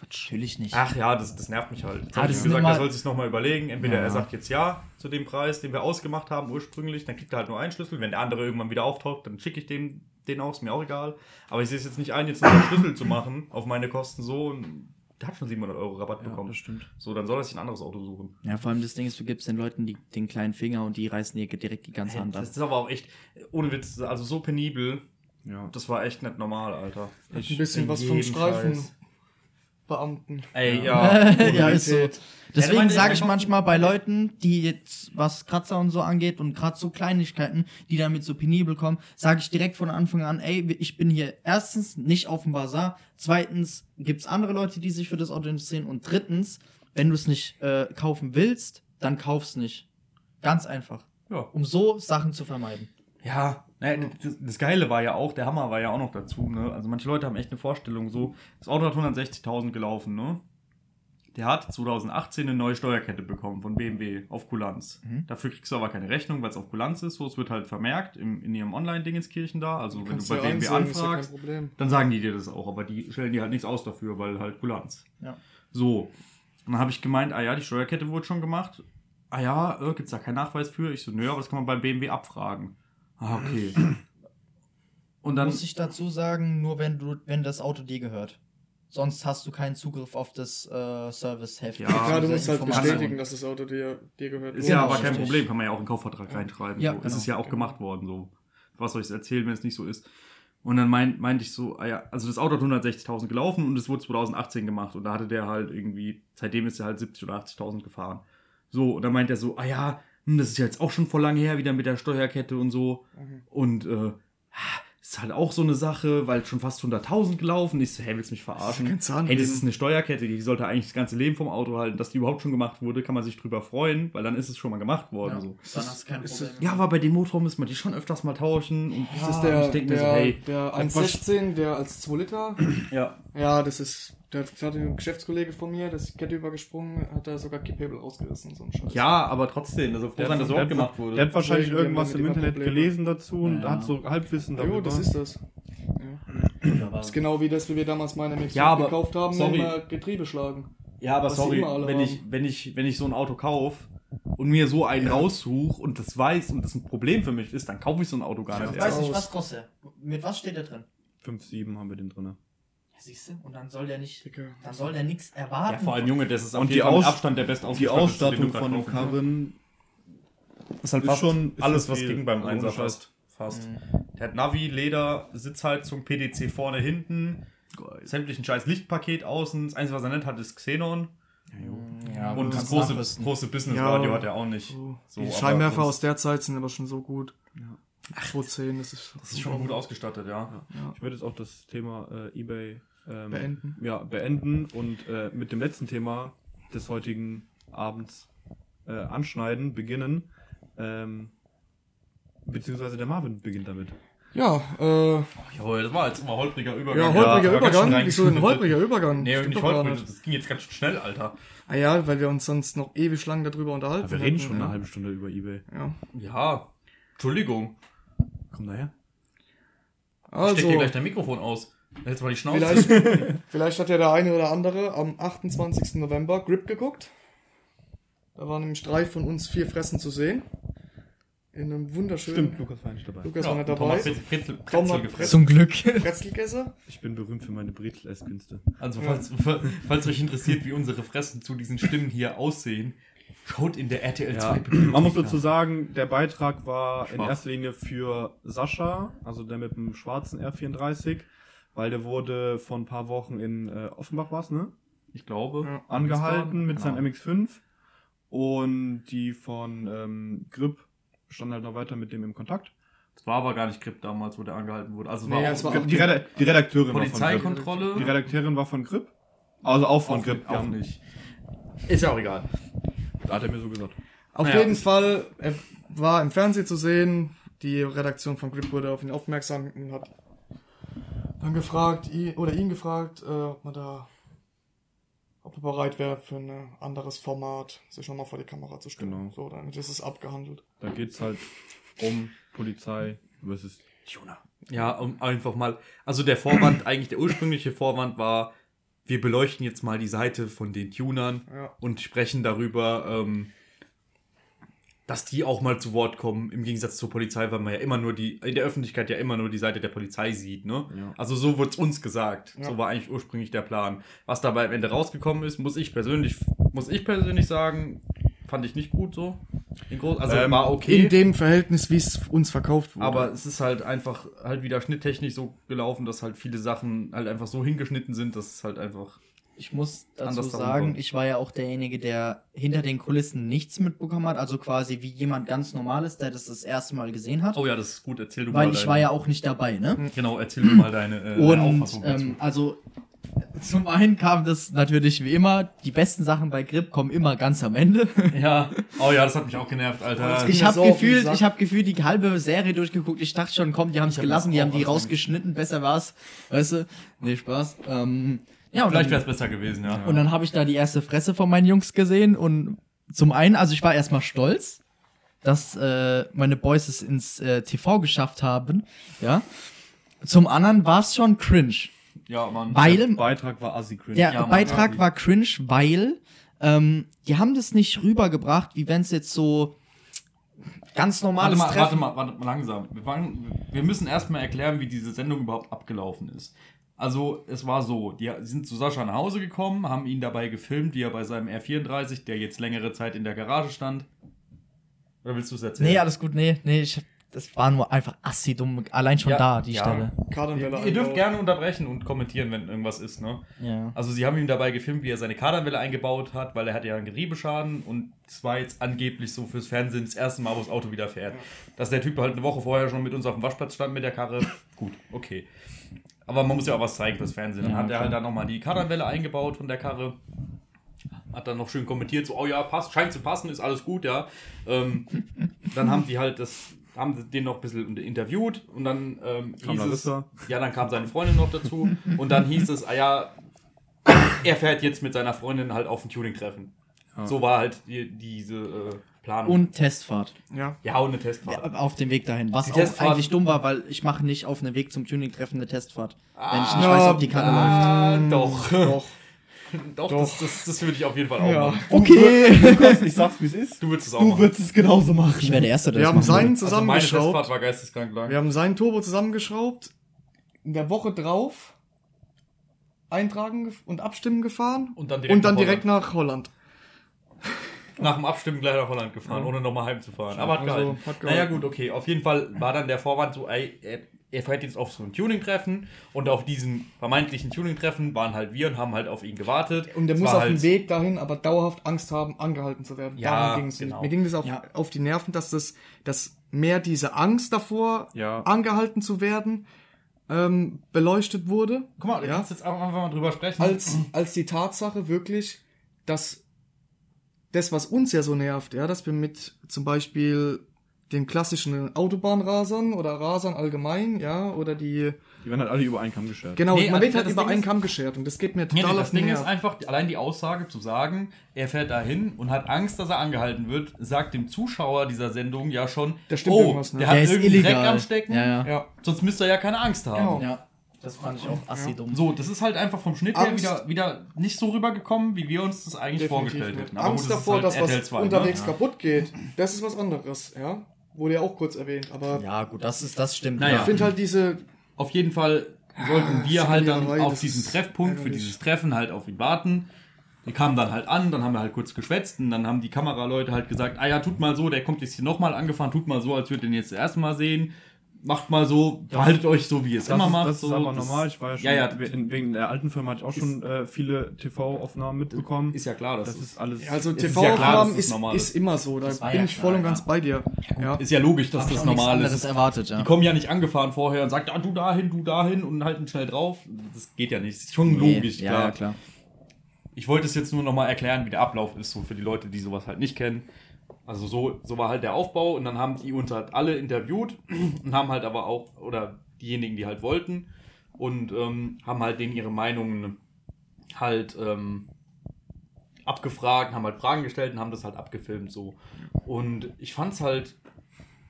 Natürlich nicht. Ach ja, das, das nervt mich halt. Jetzt Ah, hab das ich gesagt, er soll sich nochmal überlegen. Entweder Ja. er sagt jetzt ja zu dem Preis, den wir ausgemacht haben ursprünglich, dann kriegt er halt nur einen Schlüssel. Wenn der andere irgendwann wieder auftaucht, dann schicke ich dem den auch, ist mir auch egal. Aber ich sehe es jetzt nicht ein, jetzt noch einen Schlüssel zu machen auf meine Kosten so. Und der hat schon 700 Euro Rabatt Ja, bekommen. das stimmt. So, dann soll er sich ein anderes Auto suchen. Ja, vor allem das Ding ist, du gibst den Leuten die, den kleinen Finger und die reißen dir direkt die ganze Hand ab. Das ist aber auch echt, ohne Witz, also so penibel. Ja. Das war echt nicht normal, Alter. Hat ein bisschen was vom Streifen. Scheiß. Beamten. Ey, ja. ja, ist so. Deswegen sage ich manchmal bei Leuten, die jetzt was Kratzer und so angeht und gerade so Kleinigkeiten, die damit so penibel kommen, sage ich direkt von Anfang an, ey, ich bin hier erstens nicht auf dem Bazar, zweitens gibt's andere Leute, die sich für das Auto interessieren und drittens, wenn du es nicht äh, kaufen willst, dann kauf's nicht. Ganz einfach. ja. Um so Sachen zu vermeiden. Ja, das, Geile war ja auch, der Hammer war ja auch noch dazu, ne? Also manche Leute haben echt eine Vorstellung so, das Auto hat 160.000 gelaufen, ne? Der hat 2018 eine neue Steuerkette bekommen von BMW auf Kulanz. Mhm. Dafür kriegst du aber keine Rechnung, weil es auf Kulanz ist. So, es wird halt vermerkt im, in ihrem Online-Dingenskirchen da. Also wenn du bei ja BMW ja kein anfragst, Problem. dann sagen die dir das auch, aber die stellen dir halt nichts aus dafür, weil halt Kulanz. Ja. So. Und dann habe ich gemeint, ah ja, die Steuerkette wurde schon gemacht. Ah ja, äh, gibt's da keinen Nachweis für? Ich so, nö, aber das kann man beim BMW abfragen. Ah, okay. Und dann. Muss ich dazu sagen, nur wenn du, wenn das Auto dir gehört. Sonst hast du keinen Zugriff auf das äh, Serviceheft. Ja, Ja, du musst halt bestätigen, dass das Auto dir, dir gehört. Ist ja aber kein. Problem, kann man ja auch in den Kaufvertrag reinschreiben. Ja, so. genau. Es ist ja auch gemacht worden, so. Was soll ich erzählen, wenn es nicht so ist? Und dann meint, meinte ich so, ah ja, also das Auto hat 160.000 gelaufen und es wurde 2018 gemacht und da hatte der halt irgendwie, seitdem ist er halt 70.000 oder 80.000 gefahren. So, und dann meint er so, ah ja, hm, das ist jetzt auch schon vor lange her, wieder mit der Steuerkette und so. Mhm. Und, äh, ist halt auch so eine Sache, weil schon fast 100.000 gelaufen. Ich so, hey, willst du mich verarschen? kein Zahnriemen. Hey, das ist eine Steuerkette, die sollte eigentlich das ganze Leben vom Auto halten. Dass die überhaupt schon gemacht wurde, kann man sich drüber freuen, weil dann ist es schon mal gemacht worden. Ja, So. dann hast du kein ist Problem. Ja, aber bei dem Motor müssen wir die schon öfters mal tauschen. Und Das ja, ist und der, ich denke mir der, so, hey, der 1,16, der als 2 Liter. ja, Ja, das ist. Der hatte ein Geschäftskollege von mir, das ist die Kette übergesprungen, hat da sogar Kipphebel rausgerissen, so ein Scheiß. ja, aber trotzdem, also froh sein, dass der, hat- gemacht wurde. der hat wahrscheinlich irgendwas im Internet Probleme. gelesen dazu und Ja. hat so Halbwissen darüber. Jo, das ist das. Ja. Das ist genau wie das, wie wir damals meine MX Ja, aber- gekauft haben, sorry. immer Getriebe schlagen. Ja, aber sorry, wenn haben. ich, wenn, ich, wenn ich so ein Auto kaufe und mir so einen raussuche und das weiß und das ein Problem für mich ist, dann kaufe ich so ein Auto gar nicht Ich erst. weiß nicht, was kostet. Mit was steht da drin? 5,7 haben wir den drin. Siehst du? Und dann soll der nicht, Dicke. dann soll der nichts erwarten. Ja, vor allem Junge, das ist auf Und jeden Fall Abstand der best Die Ausstattung von dem Karren ist halt ist fast schon- ist alles, was ging beim Einsatz Scheiß. fast. fast. Der hat Navi, Leder, Sitzheizung, PDC vorne, hinten, sämtlichen scheiß Lichtpaket außen. Das Einzige, was er nicht hat, ist Xenon. ja, Und das große, große Business-Radio Ja. hat er auch nicht. So, die Scheinwerfer aus der Zeit sind aber schon so gut. Ja. 210, das ist, Das ist schon gut ausgestattet, ja. Ich würde jetzt auch das Thema äh, eBay ähm, Beenden. Ja, beenden und äh, mit dem letzten Thema des heutigen Abends äh, anschneiden, beginnen. Ähm, beziehungsweise der Marvin beginnt damit. Ja, äh, Jawohl, das war jetzt immer holpriger Übergang. ja, holpriger schön Übergang. Wieso ein holpriger Übergang? Nee, Stimmt nicht doch gar holprig, das ging jetzt ganz schnell, Alter. Ah ja, weil wir uns sonst noch ewig lang darüber unterhalten. wir reden hätten, schon ja. eine halbe Stunde über eBay. Ja. Ja, Entschuldigung. Komm daher. Steck dir Also, gleich dein Mikrofon aus. Hältst mal die Schnauze. vielleicht, vielleicht hat ja der eine oder andere am 28. November Grip geguckt. Da waren nämlich drei von uns vier Fressen zu sehen. In einem wunderschönen. Stimmt, Lukas war nicht dabei. Lukas ja, war nicht dabei. Thomas Pretzel, Pretzel, Tom Pretzel hat gefressen. Zum Glück. Brezelkäse. Ich bin berühmt für meine Brezel-Esskünste. Also, falls, falls euch interessiert, wie unsere Fressen zu diesen Stimmen hier aussehen, schaut in der RTL Ja, 2 man muss dazu sagen, der Beitrag war in Schwarz. erster Linie für Sascha, also der mit dem schwarzen R34, weil der wurde vor ein paar Wochen in äh, Offenbach was, ne? Ich glaube. Ja. Angehalten mit Genau. seinem MX5 und die von ähm, Grip standen halt noch weiter mit dem im Kontakt. Das war aber gar nicht Grip damals, wo der angehalten wurde. Also Nee, war es auch war auch Die, Reda die Redakteurin war von Grip. Polizeikontrolle. Die Redakteurin war von Grip. Also auch von auch, Grip. auch ja. nicht. Ist ja auch egal. Hat er mir so gesagt. Auf Naja. jeden Fall, er war im Fernsehen zu sehen. Die Redaktion von Grip wurde auf ihn aufmerksam und hat dann gefragt, oder ihn gefragt, äh, ob man da, ob er bereit wäre für ein anderes Format, sich nochmal vor die Kamera zu stellen. Genau. So, damit ist es abgehandelt. Da geht's halt um Polizei versus Tuner. Ja, um einfach mal. Also der Vorwand, eigentlich der ursprüngliche Vorwand war, wir beleuchten jetzt mal die Seite von den Tunern Ja. und sprechen darüber, ähm, dass die auch mal zu Wort kommen, im Gegensatz zur Polizei, weil man ja immer nur die, in der Öffentlichkeit ja immer nur die Seite der Polizei sieht, ne? Ja. Also so wurde uns gesagt. Ja. So war eigentlich ursprünglich der Plan. Was dabei am Ende rausgekommen ist, muss ich persönlich, muss ich persönlich sagen, fand ich nicht gut so. In groß, also Ähm, war okay. In dem Verhältnis, wie es uns verkauft wurde. Aber es ist halt einfach halt wieder schnitttechnisch so gelaufen, dass halt viele Sachen halt einfach so hingeschnitten sind, dass es halt einfach. Ich muss dazu sagen, kommt. ich war ja auch derjenige, der hinter den Kulissen nichts mitbekommen hat. Also quasi wie jemand ganz Normales, der das das erste Mal gesehen hat. Oh ja, das ist gut, erzähl du weil mal. ich deine, war ja auch nicht dabei, ne? Genau, erzähl du mal deine, äh, deine Und Auffassung dazu. ähm, also zum einen kam das natürlich wie immer, die besten Sachen bei Grip kommen immer ganz am Ende. ja, oh ja, das hat mich auch genervt, Alter. Ich habe so gefühlt, ich habe gefühlt die halbe Serie durchgeguckt. Ich dachte schon, komm, die haben es hab gelassen, die haben die rausgeschnitten, besser war's. Weißt du? Nee, Spaß. Ähm, ja, und Vielleicht wäre es besser gewesen, ja. und dann habe ich da die erste Fresse von meinen Jungs gesehen und zum einen, also ich war erstmal stolz, dass äh, meine Boys es ins äh, TV geschafft haben, ja. Zum anderen war es schon cringe, Ja, Mann. weil Beitrag war assi cringe. der Ja, Mann, Beitrag ja. war cringe, weil ähm, die haben das nicht rübergebracht, wie wenn es jetzt so ganz Warte normales mal, Treffen. warte mal, warte mal langsam. Wir, fangen, wir müssen erstmal erklären, wie diese Sendung überhaupt abgelaufen ist. Also, es war so, die sind zu Sascha nach Hause gekommen, haben ihn dabei gefilmt, wie er bei seinem R34, der jetzt längere Zeit in der Garage stand. Oder willst du es erzählen? Nee, alles gut, nee, nee, ich, das war nur einfach assi dumm, allein schon Ja, da, die ja. Stelle. Kardanwelle Ihr dürft einbauen. gerne unterbrechen und kommentieren, wenn irgendwas ist, ne? Ja. Also sie haben ihm dabei gefilmt, wie er seine Kardanwelle eingebaut hat, weil er hatte ja einen Getriebeschaden und es war jetzt angeblich so fürs Fernsehen das erste Mal, wo das Auto wieder fährt. Dass der Typ halt eine Woche vorher schon mit uns auf dem Waschplatz stand mit der Karre, gut, okay. Aber man muss ja auch was zeigen fürs Fernsehen. Dann Ja, hat er halt dann nochmal die Kardanwelle eingebaut von der Karre. Hat dann noch schön kommentiert, so, oh ja, passt, scheint zu passen, ist alles gut, ja. Ähm, dann haben die halt das, haben sie den noch ein bisschen interviewt und dann ähm, Kam hieß es, Larissa. ja, dann kam seine Freundin noch dazu und dann hieß es, ah ja, er fährt jetzt mit seiner Freundin halt auf ein Tuning-Treffen. So war halt die, diese äh, Planung. Und Testfahrt. Ja. ja, und eine Testfahrt. Ja, auf dem Weg dahin. Was Die auch Testfahrt- eigentlich dumm war, weil ich mache nicht auf einem Weg zum Tuning-Treffen eine Testfahrt. wenn ich Ah, nicht weiß, ob die Karre läuft. ah, doch. Doch. Doch, Doch. Das, das, das würde ich auf jeden Fall auch Ja. machen. Okay. Lukas, ich sag's wie es ist. Du würdest es auch Du machen. würdest es genauso machen. Ich wäre der Erste, der Wir haben seinen würde. Also meine Testfahrt zusammengeschraubt. war geisteskrank lang. Wir haben seinen Turbo zusammengeschraubt. In der Woche drauf eintragen und abstimmen gefahren Und dann direkt und dann nach direkt nach Holland. Nach dem Abstimmen gleich nach Holland gefahren, ohne nochmal heimzufahren. Aber hat Also, gehalten. hat Naja gut, okay. Auf jeden Fall war dann der Vorwand so, ey, er, er fährt jetzt auf so ein Tuning-Treffen und auf diesem vermeintlichen Tuning-Treffen waren halt wir und haben halt auf ihn gewartet. Und der Es muss auf dem halt- Weg dahin aber dauerhaft Angst haben, angehalten zu werden. Ja, Darum ging es. genau. Mir ging das auf, Ja. auf die Nerven, dass das, dass mehr diese Angst davor, Ja. angehalten zu werden, ähm, beleuchtet wurde. Guck mal, du ja, kannst jetzt einfach mal drüber sprechen. als, als die Tatsache wirklich, dass das, was uns ja so nervt, ja, dass wir mit zum Beispiel den klassischen Autobahnrasern oder Rasern allgemein, ja, oder die, Die werden halt alle über einen Kamm geschert. genau, Nee, man wird also halt das über Ding einen ist- Kamm geschert und das geht mir Nee, total nee, auf das Ding ist Nerv. einfach, allein die Aussage zu sagen, er fährt dahin und hat Angst, dass er angehalten wird, sagt dem Zuschauer dieser Sendung ja schon, oh, nicht. der hat Der ist irgendeinen Dreck illegal. am Stecken, Ja, ja. Ja, sonst müsste er ja keine Angst haben. Genau. Ja, das fand ich auch assi dumm. So, das ist halt einfach vom Schnitt her Angst- wieder, wieder nicht so rübergekommen, wie wir uns das eigentlich definitiv vorgestellt hätten. Aber Angst gut, das ist davor, halt dass RTL was 2, unterwegs ne? kaputt geht, das ist was anderes, ja. Wurde ja auch kurz erwähnt, aber Ja, gut, das ist, das stimmt. Naja. ich finde halt diese, Auf jeden Fall sollten wir halt dann auf diesen Treffpunkt, für dieses Treffen halt auf ihn warten. Die kamen dann halt an, dann haben wir halt kurz geschwätzt und dann haben die Kameraleute halt gesagt, ah ja, tut mal so, der kommt jetzt hier nochmal angefahren, tut mal so, als würdet ihr ihn jetzt das erste Mal sehen. Macht mal so, verhaltet euch so, wie ihr es Das, immer ist, macht. das so, ist aber das normal. Ich war ja schon, ja, ja, we- wegen der alten Firma hatte ich auch schon äh, viele TV-Aufnahmen mitbekommen. ist ja klar, das, das ist alles. ja, also ist ja TV-Aufnahmen klar, dass das ist, normal ist ist. immer so, da Das bin ja ich klar, voll und ja. ganz bei dir. Ja. ist ja logisch, dass das normal ist. erwartet, ja. Die kommen ja nicht angefahren vorher und sagt, ah, du dahin, du dahin und halten schnell drauf. Das geht ja nicht. Das ist schon logisch, ja, klar. Ja, klar. Ich wollte es jetzt nur nochmal erklären, wie der Ablauf ist, so für die Leute, die sowas halt nicht kennen. Also so, so war halt der Aufbau und dann haben die uns halt alle interviewt und haben halt aber auch, oder diejenigen, die halt wollten, und ähm, haben halt denen ihre Meinungen halt ähm, abgefragt, haben halt Fragen gestellt und haben das halt abgefilmt so. Und ich fand's halt,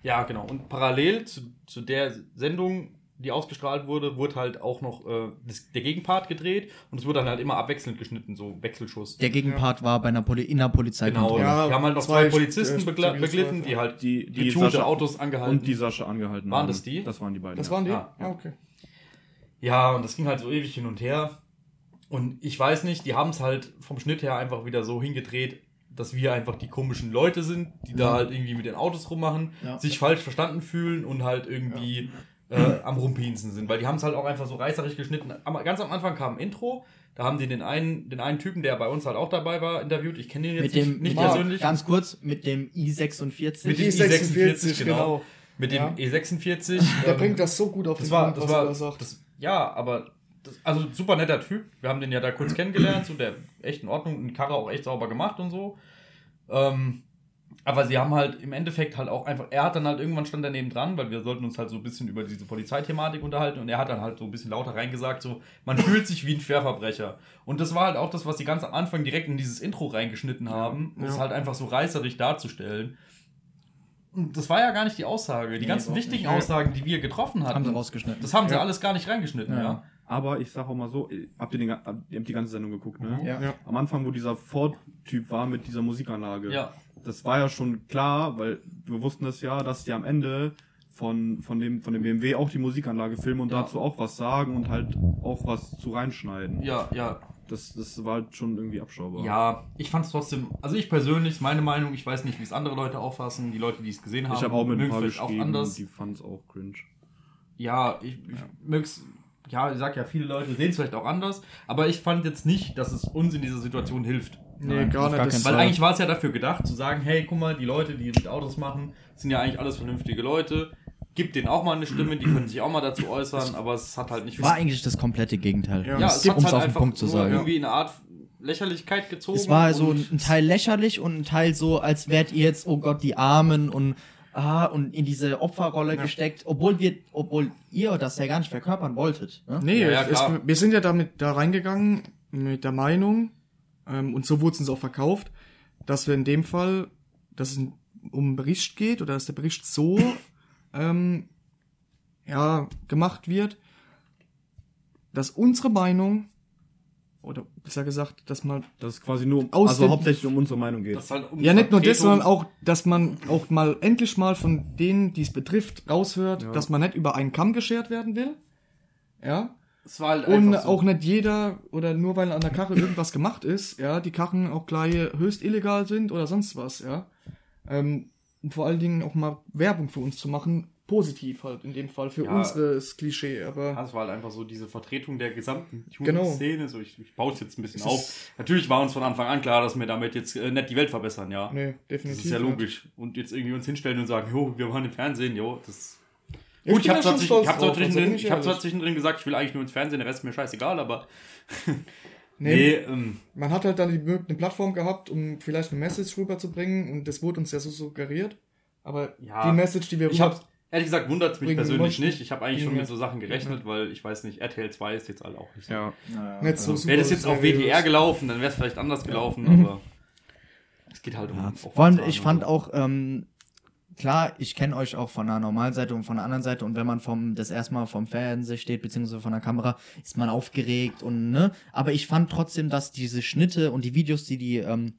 ja genau, und parallel zu, zu der Sendung, die ausgestrahlt wurde, wurde halt auch noch äh, das, der Gegenpart gedreht und es wurde dann halt immer abwechselnd geschnitten, so Wechselschuss. Der Gegenpart war bei einer Poli in einer Genau, Polizeikontrolle. Ja, wir haben halt noch zwei zwei Polizisten äh, Zivilstreifen. beglitten, die halt die, die getunte Sascha Autos angehalten. und die Sascha angehalten Waren haben. das die? Das waren die beiden. Das ja. waren die? Ah, Ja, okay. Ja, und das ging halt so ewig hin und her. Und ich weiß nicht, die haben es halt vom Schnitt her einfach wieder so hingedreht, dass wir einfach die komischen Leute sind, die da halt irgendwie mit den Autos rummachen, Ja. sich falsch verstanden fühlen und halt irgendwie äh, am Rumpinsen sind. Weil die haben es halt auch einfach so reißerisch geschnitten. Am, ganz am Anfang kam ein Intro, da haben die den einen, den einen Typen, der bei uns halt auch dabei war, interviewt. Ich kenne ihn jetzt Mit dem, nicht, nicht mit dem- persönlich. ganz kurz, mit dem i46. Mit dem Die i46, 46, genau. genau. Mit dem Ja. E46. Der ähm, bringt das so gut auf Das den war, Punkt, das was er war, da sagt. das, ja, aber, das, also super netter Typ. Wir haben den ja da kurz kennengelernt, so der echt in Ordnung und Karre auch echt sauber gemacht und so. Ähm, aber sie haben halt im Endeffekt halt auch einfach, er hat dann halt irgendwann stand daneben dran, weil wir sollten uns halt so ein bisschen über diese Polizeithematik unterhalten und er hat dann halt so ein bisschen lauter reingesagt, so, man fühlt sich wie ein Schwerverbrecher. Und das war halt auch das, was sie ganz am Anfang direkt in dieses Intro reingeschnitten haben, um es Ja. halt einfach so reißerig darzustellen. Und das war ja gar nicht die Aussage. Die Nee, ganzen wichtigen nicht. Aussagen, die wir getroffen hatten, haben sie rausgeschnitten. das haben sie Ja. alles gar nicht reingeschnitten, ja. Ja. Aber ich sag auch mal so, habt ihr, den, ga- ihr habt die ganze Sendung geguckt, ne? Ja. Ja. Am Anfang, wo dieser Ford-Typ war mit dieser Musikanlage. Ja. Das war ja schon klar, weil wir wussten es ja, dass die am Ende von, von, dem, von dem BMW auch die Musikanlage filmen und Ja. dazu auch was sagen und halt auch was zu reinschneiden. Ja, ja. Das, das war halt schon irgendwie abschaubar. Ja, ich fand es trotzdem, also ich persönlich, meine Meinung, ich weiß nicht, wie es andere Leute auffassen, die Leute, die es gesehen haben, Ich habe auch mit ein paar vielleicht auch geschrieben, anders. die fanden es auch cringe. Ja, ich, ich mög's, ja, ich sag ja, viele Leute sehen es vielleicht auch anders, aber ich fand jetzt nicht, dass es uns in dieser Situation hilft. Nee, Nein, gar nicht. Weil eigentlich war es ja dafür gedacht, zu sagen, hey, guck mal, die Leute, die mit Autos machen, sind ja eigentlich alles vernünftige Leute. Gibt denen auch mal eine Stimme, die können sich auch mal dazu äußern, aber es hat halt nicht War eigentlich das komplette Gegenteil. Ja. Ja, es es gibt- hat halt auf den Punkt zu sagen. irgendwie eine Art Lächerlichkeit gezogen. Es war so ein Teil lächerlich und ein Teil so, als wärt ihr jetzt, oh Gott, die Armen und ah, und in diese Opferrolle gesteckt, obwohl wir, obwohl ihr das ja gar nicht verkörpern wolltet. Ne? Nee, Ja, ja, es, wir sind ja damit da reingegangen mit der Meinung, ähm, und so wurde es uns auch verkauft, dass wir in dem Fall, dass es um einen Bericht geht oder dass der Bericht so ähm, ja, gemacht wird, dass unsere Meinung, oder besser gesagt, dass man Dass es quasi nur, Aus also hauptsächlich um unsere Meinung geht. Das halt um ja nicht nur das, sondern auch, dass man auch mal endlich mal von denen, die es betrifft, raushört, Ja. dass man nicht über einen Kamm geschert werden will. Ja. Es war halt Und so. auch nicht jeder, oder nur weil an der Karre irgendwas gemacht ist, ja, die Karren auch gleich höchst illegal sind oder sonst was, ja. Ähm, und vor allen Dingen auch mal Werbung für uns zu machen, positiv halt in dem Fall, für Ja. unseres Klischee, aber Ja, es war halt einfach so diese Vertretung der gesamten Genau. Tuning-Szene. So, ich, ich baue es jetzt ein bisschen Es auf. Natürlich war uns von Anfang an klar, dass wir damit jetzt äh, nicht die Welt verbessern, ja. nee, das definitiv. ist ja nicht. logisch. Und jetzt irgendwie uns hinstellen und sagen, jo, wir waren im Fernsehen, jo, das. Ich Gut, ich habe zwar, hab zwar, also zwischendrin, ich hab zwar zwischendrin gesagt, ich will eigentlich nur ins Fernsehen, der Rest ist mir scheißegal, aber. Nee, Nee, ähm, Man hat halt dann die, eine Plattform gehabt, um vielleicht eine Message rüberzubringen und das wurde uns ja so suggeriert. Aber Ja. die Message, die wir ich rüber- habe ehrlich gesagt wundert es mich persönlich nicht. Ich habe eigentlich schon mit so Sachen gerechnet, weil ich weiß nicht, RTL 2 ist jetzt halt auch nicht so. Ja. nicht so super Wäre das jetzt auf. WDR gelaufen, dann wäre es vielleicht anders gelaufen, Mhm. aber es geht halt um. Ja. Vor allem, ich fand so. auch, ähm, klar, ich kenne euch auch von der normalen Seite und von der anderen Seite und wenn man vom, das erstmal vom Fernseher steht, beziehungsweise von der Kamera, ist man aufgeregt und, ne, aber ich fand trotzdem, dass diese Schnitte und die Videos, die die, ähm,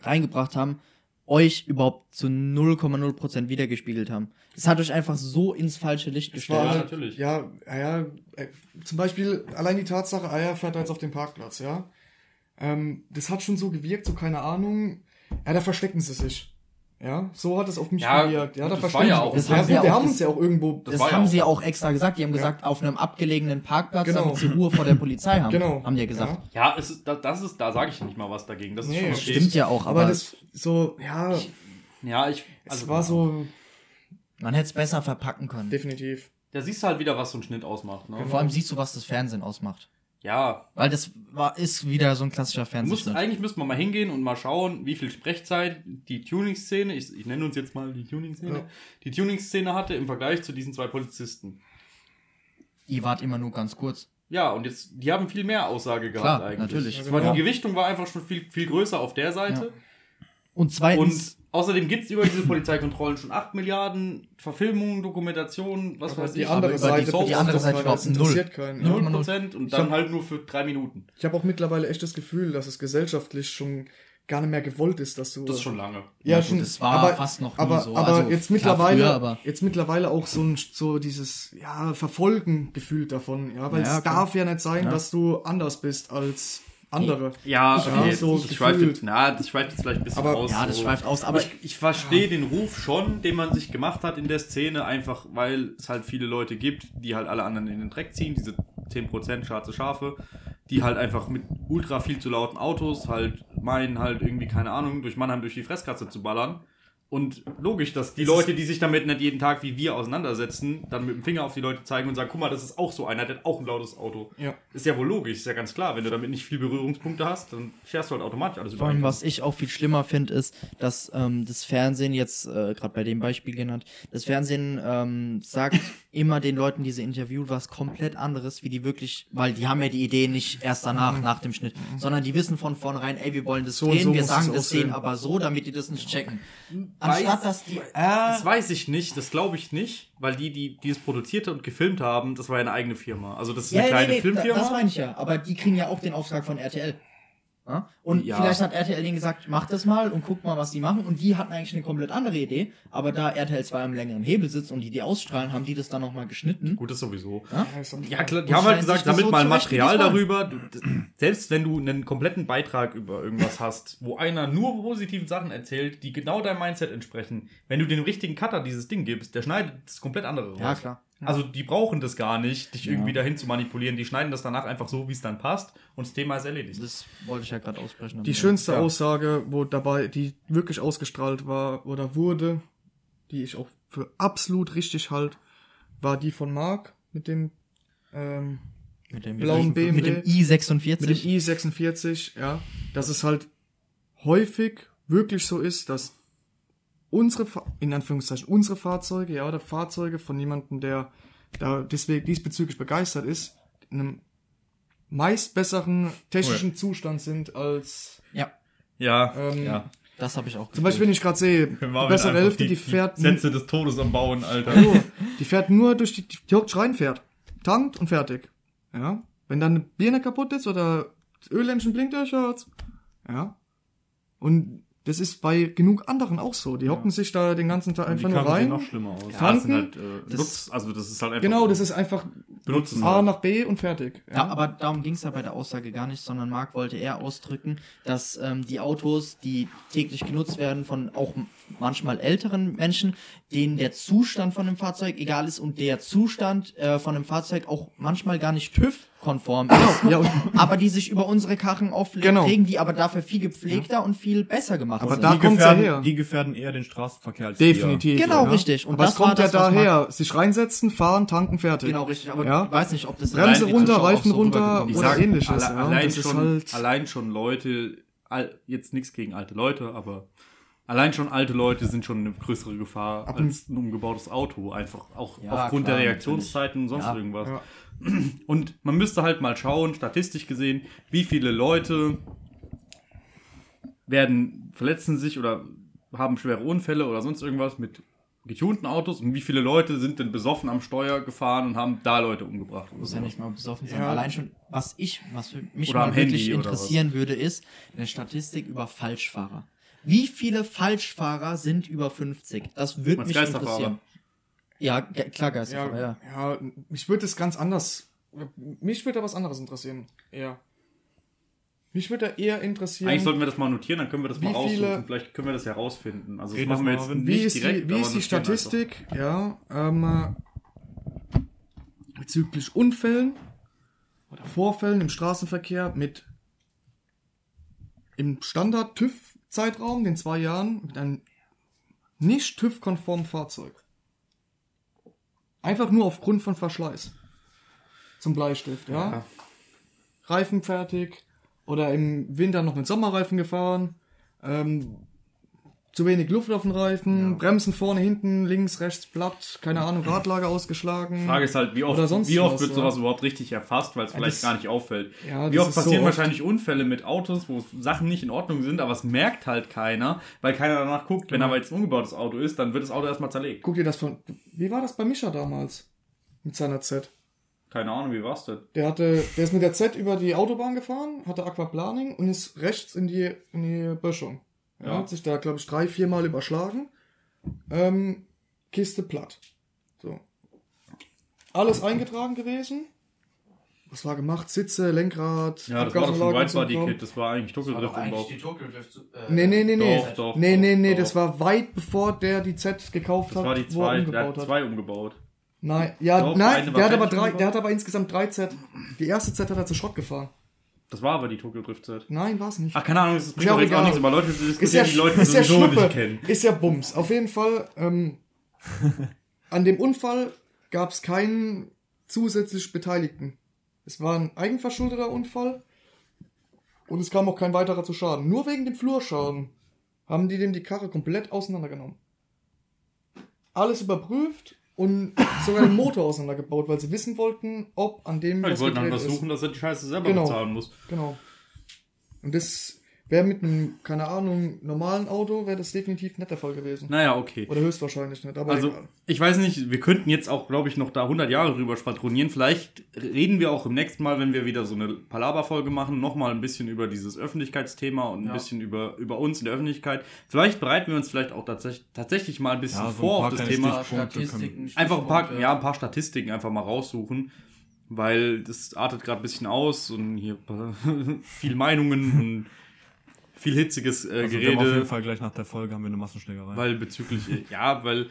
reingebracht haben, euch überhaupt zu 0,0% wiedergespiegelt haben. Es hat euch einfach so ins falsche Licht war Ja, gestellt. halt, natürlich. Ja, ja, ja, äh, zum Beispiel allein die Tatsache, Eier fährt da jetzt auf den Parkplatz, ja. Ähm, das hat schon so gewirkt, so keine Ahnung. Ja, da verstecken sie sich. Ja, so hat es auf mich Ja, gewirkt. Ja, da das war verstecken ja sie auch- das haben sie ja, wir auch haben uns ja auch irgendwo. Das Das ja haben auch sie ja so. auch extra gesagt. Die haben Ja. gesagt, auf einem abgelegenen Parkplatz, Genau. damit sie Ruhe vor der Polizei haben. Genau. Haben die ja gesagt. Ja, es ist, da- das ist, da sage ich nicht mal was dagegen. Das ist Nee, schon okay. Stimmt ja auch, aber, aber, das so, ja, Ja, ich. es Also, war so man hätte es besser verpacken können. definitiv. Da siehst du halt wieder, was so ein Schnitt ausmacht. Ne? Vor allem siehst du, was das Fernsehen ausmacht. Ja, Weil das war, ist wieder so ein klassischer Fernsehschnitt. eigentlich müsste man mal hingehen und mal schauen, wie viel Sprechzeit die Tuning-Szene, ich, ich nenne uns jetzt mal die Tuning-Szene, Ja. die Tuning-Szene hatte im Vergleich zu diesen zwei Polizisten. Die wart immer nur ganz kurz. Ja, und jetzt, die haben viel mehr Aussage gehabt Klar, eigentlich. natürlich. Ja. Die Gewichtung war einfach schon viel, viel größer auf der Seite. Und Und zweitens, außerdem gibt es über diese Polizeikontrollen schon 8 Milliarden Verfilmungen, Dokumentationen, was Aber weiß die ich. andere über die- Seite, die andere Seite das interessiert null. keinen. Null. Ja. 0% und Ich dann hab- halt nur für drei Minuten. Ich habe auch mittlerweile echt das Gefühl, dass es gesellschaftlich schon gar nicht mehr gewollt ist, dass du Das ist schon lange. Ja, Ja, schon. das war aber, fast noch nie aber, so. Aber Also, jetzt mittlerweile, früher, aber- jetzt mittlerweile auch so ein, so dieses, ja, Verfolgen gefühlt davon, ja, weil Ja, es klar. darf ja nicht sein, Ja. dass du anders bist als andere. Ja, Ich okay, so das schweift gefühlt. jetzt, na, das schweift jetzt vielleicht ein bisschen Aber- aus. ja, das so. schweift aus, Aber ich, ich verstehe den Ruf schon, den man sich gemacht hat in der Szene, einfach weil es halt viele Leute gibt, die halt alle anderen in den Dreck ziehen, diese 10% schwarze Schafe, die halt einfach mit ultra viel zu lauten Autos halt meinen halt irgendwie, keine Ahnung, durch Mannheim durch die Fresskatze zu ballern. Und logisch, dass die Es Leute, die sich damit nicht jeden Tag wie wir auseinandersetzen, dann mit dem Finger auf die Leute zeigen und sagen, guck mal, das ist auch so einer, der hat auch ein lautes Auto. Ja. Ist ja wohl logisch, ist ja ganz klar. Wenn du damit nicht viel Berührungspunkte hast, dann scherst du halt automatisch alles vor allem, über was ich auch viel schlimmer finde, ist, dass ähm, das Fernsehen jetzt, äh, gerade bei dem Beispiel genannt, das Fernsehen ähm, sagt immer den Leuten, die sie interviewt, was komplett anderes, wie die wirklich, weil die haben ja die Idee nicht erst danach, nach dem Schnitt, sondern die wissen von vornherein, ey, wir wollen das So und drehen, so wir sagen das denen aber so, damit die das nicht checken. Weiß- Anstatt, dass die, Das äh, weiß ich nicht, das glaube ich nicht, weil die, die, die es produziert und gefilmt haben, das war ja eine eigene Firma. Also das ist eine kleine da- Filmfirma. Das meine ich ja. Aber die kriegen ja auch den Auftrag von RTL. Ja? Und Ja. vielleicht hat RTL denen gesagt, mach das mal und guck mal, was die machen. Und die hatten eigentlich eine komplett andere Idee. Aber da RTL 2 am längeren Hebel sitzt und die die ausstrahlen, haben die das dann nochmal geschnitten. Gut, das sowieso. Ja, Ja, klar, die haben halt gesagt, damit so mal Material darüber, du, selbst wenn du einen kompletten Beitrag über irgendwas hast, wo einer nur positive Sachen erzählt, die genau deinem Mindset entsprechen, wenn du dem richtigen Cutter dieses Ding gibst, der schneidet das komplett andere raus. Ja, klar. Also die brauchen das gar nicht, dich Ja. irgendwie dahin zu manipulieren. Die schneiden das danach einfach so, wie es dann passt und das Thema ist erledigt. Das wollte ich ja gerade aussprechen. Die schönste Ja. Aussage, wo dabei, die wirklich ausgestrahlt war oder wurde, die ich auch für absolut richtig halt, war die von Marc mit dem, ähm, mit dem blauen mit BMW. dem i46. mit dem i46, ja, dass es halt häufig wirklich so ist, dass unsere, in Anführungszeichen, unsere Fahrzeuge, ja, oder Fahrzeuge von jemandem, der da deswegen diesbezüglich begeistert ist, in einem meist besseren technischen Zustand sind als, ja, Ja, ähm, ja. das habe ich auch zum Beispiel, wenn ich gerade sehe, die bessere Hälfte, die, fährt, Sätze des Todes am Bauen, Alter. nur, die fährt nur durch die, die hockt rein, fährt, tankt und fertig, ja. Wenn dann eine Birne kaputt ist oder das Öllämpchen blinkt, ja, Schatz, ja. Und das ist bei genug anderen auch so. Die hocken sich da den ganzen Tag einfach die nur rein. noch schlimmer aus. Ja, das Tanken, sind halt, äh, das- also das ist halt einfach. Genau, das ist einfach benutzen. A halt. nach B und fertig. Ja, aber darum ging es ja bei der Aussage gar nicht, sondern Marc wollte eher ausdrücken, dass ähm, die Autos, die täglich genutzt werden von auch manchmal älteren Menschen, denen der Zustand von dem Fahrzeug egal ist und der Zustand äh, von dem Fahrzeug auch manchmal gar nicht TÜV-konform ist, Ja, aber die sich über unsere Karren auflegen, Genau. die aber dafür viel gepflegter und viel besser gemacht Aber sind. da die, kommt's ja gefährden, her. die gefährden eher den Straßenverkehr als definitiv. Genau, ja. richtig. Und aber das kommt ja daher. Sich reinsetzen, fahren, tanken, fertig. Genau, richtig. Aber Ja. ich weiß nicht, ob das Bremse runter, Reifen so runter oder sag, ähnliches, alle, ja. allein, schon, halt- allein schon Leute, all, jetzt nichts gegen alte Leute, aber allein schon alte Leute sind schon eine größere Gefahr Ab als ein umgebautes Auto. Einfach auch Ja, aufgrund klar, der Reaktionszeiten und sonst Ja. irgendwas. Ja. Und man müsste halt mal schauen, statistisch gesehen, wie viele Leute werden, verletzen sich oder haben schwere Unfälle oder sonst irgendwas mit getunten Autos und wie viele Leute sind denn besoffen am Steuer gefahren und haben da Leute umgebracht. oder muss ja so. nicht mal besoffen sein. Ja. Allein schon, was ich, was für mich Oder mal wirklich interessieren würde, ist eine Statistik über Falschfahrer. Wie viele Falschfahrer sind über 50? Das würde mich interessieren. Ja, ge- klar, Geisterfahrer, ja. Ja, mich würde es ganz anders. Mich würde da was anderes interessieren. Eher. Mich würde da eher interessieren. Eigentlich sollten wir das mal notieren, dann können wir das mal raussuchen. Vielleicht können wir das herausfinden. Also das machen wir jetzt wie nicht ist direkt. die, wie ist die. Statistik, ja, ähm, äh, bezüglich Unfällen oder Vorfällen im Straßenverkehr mit im Standard TÜV-Zeitraum, den zwei Jahren, mit einem nicht TÜV-konformen Fahrzeug. Einfach nur aufgrund von Verschleiß. Zum Bleistift, ja. Ja. Reifen fertig oder im Winter noch mit Sommerreifen gefahren. Ähm, zu wenig Luft auf den Reifen, Bremsen vorne, hinten, links, rechts platt, keine Ahnung, Radlager ausgeschlagen. Die Frage ist halt, wie oft, wie oft was, wird ja. sowas überhaupt richtig erfasst, weil es vielleicht das- gar nicht auffällt. Ja, wie oft so passieren oft. wahrscheinlich Unfälle mit Autos, wo Sachen nicht in Ordnung sind, aber es merkt halt keiner, weil keiner danach guckt. Wenn Genau. aber jetzt ein umgebautes Auto ist, dann wird das Auto erstmal zerlegt. Guck dir das von. Wie war das bei Mischa damals? Mit seiner Z. Keine Ahnung, wie war's denn? Der hatte, der ist mit der Z über die Autobahn gefahren, hatte Aquaplaning und ist rechts in die, in die Böschung. Er Ja. hat sich da, glaube ich, drei, vier Mal überschlagen. Ähm, Kiste platt. So. Alles eingetragen gewesen. Was war gemacht? Sitze, Lenkrad, Ja, das war doch schon Abgasanlage und Wide so Body Kram. Kit, das war eigentlich Dunkeldriftumbau. Nee, nee, nee, nee. Doch, doch, nee, nee, nee, doch. das war weit bevor der die Z gekauft Das hat, war die zwei, der umgebaut hat hat. zwei umgebaut. Nein, ja, Doch, nein, der hat, aber drei, der hat aber insgesamt drei Z. Die erste Z hat er zu Schrott gefahren. Das war aber die Tokyo Drift. Nein, war es nicht. Ach, keine Ahnung, das bringt ja doch jetzt auch nichts, aber Leute ist ja, die Leute ist ja sowieso Schnuppe. nicht kennen. Ist ja Bums. Auf jeden Fall, ähm, an dem Unfall gab es keinen zusätzlich Beteiligten. Es war ein eigenverschuldeter Unfall und es kam auch kein weiterer zu Schaden. Nur wegen dem Flurschaden haben die dem die Karre komplett auseinandergenommen. Alles überprüft und sogar den Motor auseinandergebaut, weil sie wissen wollten, ob an dem Ja, die wollten dann ist. versuchen, dass er die Scheiße selber Genau. bezahlen muss. Genau. Und das wäre mit einem, keine Ahnung, normalen Auto, wäre das definitiv nicht der Fall gewesen. Naja, okay. Oder höchstwahrscheinlich nicht, aber Also, egal. ich weiß nicht, wir könnten jetzt auch, glaube ich, noch da 100 Jahre drüber schwadronieren. Vielleicht reden wir auch im nächsten Mal, wenn wir wieder so eine Palaber-Folge machen, nochmal ein bisschen über dieses Öffentlichkeitsthema und ein Ja. bisschen über, über uns in der Öffentlichkeit. Vielleicht bereiten wir uns vielleicht auch tatsächlich, tatsächlich mal ein bisschen Ja, so ein vor paar auf das Thema. Statistiken, Einfach ein paar, ja, ein paar Statistiken einfach mal raussuchen. Weil das artet gerade ein bisschen aus und hier viel Meinungen und viel hitziges äh, Also wir haben auf Gerede. jeden Fall gleich nach der Folge haben wir eine Massenschlägerei. Weil bezüglich, ja, weil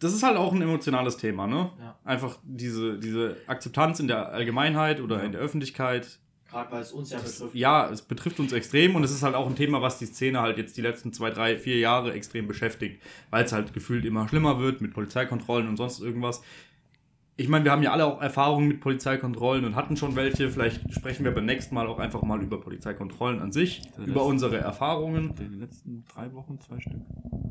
das ist halt auch ein emotionales Thema, ne? Ja. Einfach diese, diese Akzeptanz in der Allgemeinheit oder in der Öffentlichkeit. Gerade weil es uns ja betrifft. Ja, es betrifft uns extrem und es ist halt auch ein Thema, was die Szene halt jetzt die letzten zwei, drei, vier Jahre extrem beschäftigt, weil es halt gefühlt immer schlimmer wird mit Polizeikontrollen und sonst irgendwas. Ich meine, wir haben ja alle auch Erfahrungen mit Polizeikontrollen und hatten schon welche. Vielleicht sprechen wir beim nächsten Mal auch einfach mal über Polizeikontrollen an sich, Der über letzte- unsere Erfahrungen. die letzten drei Wochen, zwei Stück.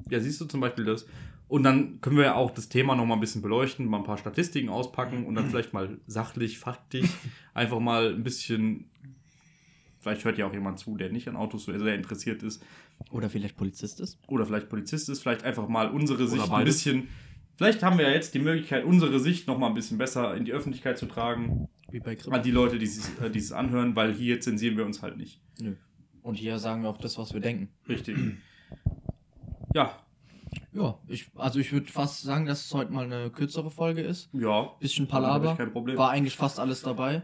Ja, siehst du zum Beispiel das. Und dann können wir ja auch das Thema noch mal ein bisschen beleuchten, mal ein paar Statistiken auspacken und dann vielleicht mal sachlich, faktisch einfach mal ein bisschen. Vielleicht hört ja auch jemand zu, der nicht an Autos so sehr interessiert ist Oder vielleicht Polizist ist. oder vielleicht Polizist ist, vielleicht einfach mal unsere Sicht ein bisschen. Vielleicht haben wir ja jetzt die Möglichkeit, unsere Sicht noch mal ein bisschen besser in die Öffentlichkeit zu tragen, Wie bei Grippe. an die Leute, die es äh, die es anhören, weil hier zensieren wir uns halt nicht. Nö. Und hier sagen wir auch das, was wir denken. Richtig. Ja, Ja, ich, also ich würde fast sagen, dass es heute mal eine kürzere Folge ist. ja. Bisschen ich kein Problem. War eigentlich fast alles dabei.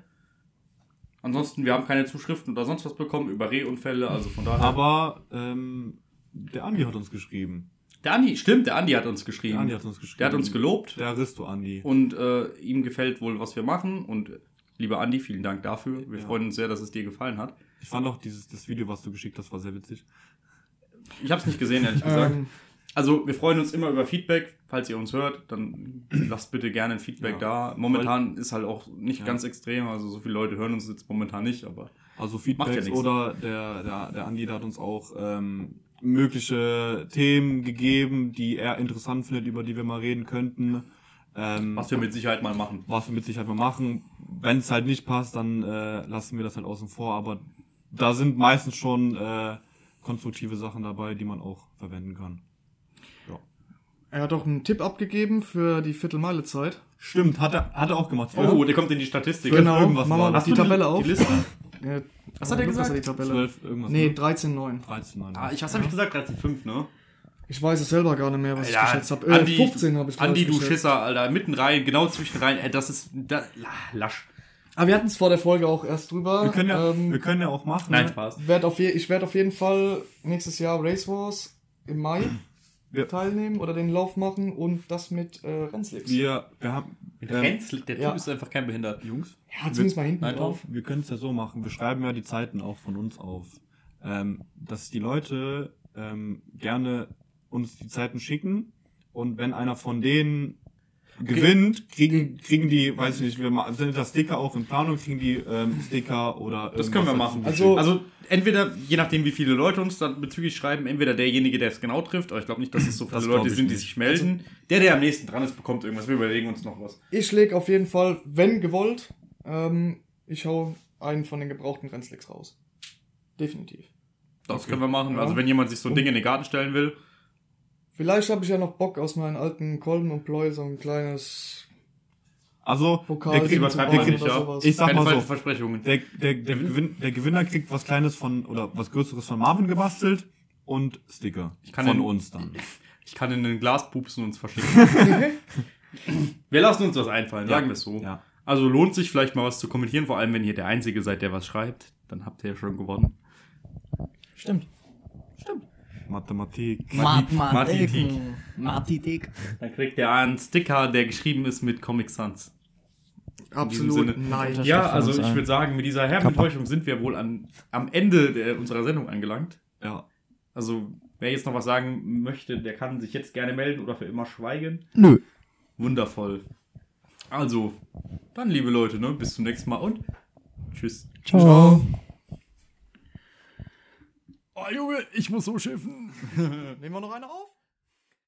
Ansonsten, wir haben keine Zuschriften oder sonst was bekommen über Rehunfälle, also von daher. Aber ähm, der Andi hat uns geschrieben. Der Andi, stimmt, der Andi hat uns geschrieben. Der Andi hat uns geschrieben. Der hat uns gelobt Der Aristo-Andi. und äh, ihm gefällt wohl, was wir machen. Und lieber Andi, vielen Dank dafür. Wir Ja. freuen uns sehr, dass es dir gefallen hat. Ich fand auch dieses das Video, was du geschickt hast, war sehr witzig. Ich habe es nicht gesehen, ehrlich gesagt. Ähm, Also, wir freuen uns immer über Feedback. Falls ihr uns hört, dann lasst bitte gerne ein Feedback Ja. da. Momentan ist halt auch nicht Ja. ganz extrem. Also, so viele Leute hören uns jetzt momentan nicht, aber Also Macht Feedbacks ja oder der, der, der Andi der hat uns auch ähm, mögliche Themen gegeben, die er interessant findet, über die wir mal reden könnten. Ähm, was wir mit Sicherheit mal machen. was wir mit Sicherheit mal machen. Wenn es halt nicht passt, dann äh, lassen wir das halt außen vor. Aber da sind meistens schon äh, konstruktive Sachen dabei, die man auch verwenden kann. er hat auch einen Tipp abgegeben für die Viertelmeile-Zeit. Stimmt, hat er, hat er auch gemacht. Oh, der kommt in die Statistik. Genau, irgendwas machen war wir die du Tabelle die auf. Liste? Ja, Was hat er gesagt? Die Tabelle. 12 irgendwas. Nee, ne? 13,9. 13, nein. Ah, ich, was habe ich gesagt? 13,5, ne? Ich weiß es selber gar nicht mehr, was Ja, ich geschätzt habe. Äh, Andi, 15 habe ich Andi, du geschätzt. Schisser, Alter. Mitten rein, genau zwischen rein. Ey, das ist. Da, lasch. Aber wir hatten es vor der Folge auch erst drüber. wir, können ja, ähm, wir können ja auch machen. Nein, ne? Spaß. werd auf je, ich werde auf jeden Fall nächstes Jahr Race Wars im Mai Wir- teilnehmen oder den Lauf machen und das mit äh, Rennslix. Wir, wir haben. Mit ähm, Renz, der Typ ja. ist einfach kein Behindert. Jungs, ja, zumindest mal hinten Nein, drauf. wir können es ja so machen. Wir schreiben ja die Zeiten auch von uns auf. Ähm, dass die Leute ähm, gerne uns die Zeiten schicken und wenn einer von denen gewinnt, kriegen, kriegen die, weiß ich nicht, wir ma- sind das Sticker auch in Planung, kriegen die ähm, Sticker oder Das können wir machen. Also- Also, entweder, je nachdem, wie viele Leute uns dann bezüglich schreiben, entweder derjenige, der es genau trifft, aber ich glaube nicht, dass es so viele Leute sind, die sich melden. der, der am nächsten dran ist, bekommt irgendwas. Wir überlegen uns noch was. Ich leg auf jeden Fall, wenn gewollt, ähm, ich hau einen von den gebrauchten Rennslicks raus. Definitiv. Das Okay. können wir machen. Ja. Also, wenn jemand sich so ein Ding in den Garten stellen will, Vielleicht habe ich ja noch Bock aus meinen alten Kolben und Ploy so ein kleines Also, Pokal der kriegt, übertreibt nicht, oder ja. ich sag keine mal so, Versprechungen. der, der, der, Gewinn, der Gewinner kriegt was Kleines von, oder was Größeres von Marvin gebastelt und Sticker kann von den- uns dann. Ich kann in ein Glas pupsen und es verschicken. wir lassen uns was einfallen, sagen wir es so. Ja. Also lohnt sich vielleicht mal was zu kommentieren, vor allem wenn ihr der Einzige seid, der was schreibt. Dann habt ihr ja schon gewonnen. Stimmt. Stimmt. Mathematik. Mathematik. Mathematik. Dann kriegt ihr einen Sticker, der geschrieben ist mit Comic Sans. Absolut Sinne. nein. Das Ja, also ich würde sagen, mit dieser herben Enttäuschung sind wir wohl an, am Ende der, unserer Sendung angelangt. Ja. Also, wer jetzt noch was sagen möchte, der kann sich jetzt gerne melden oder für immer schweigen. Nö. Wundervoll. Also, dann, liebe Leute, ne, bis zum nächsten Mal und tschüss. Ciao. Oh, Junge, ich muss so schiffen. Nehmen wir noch eine auf?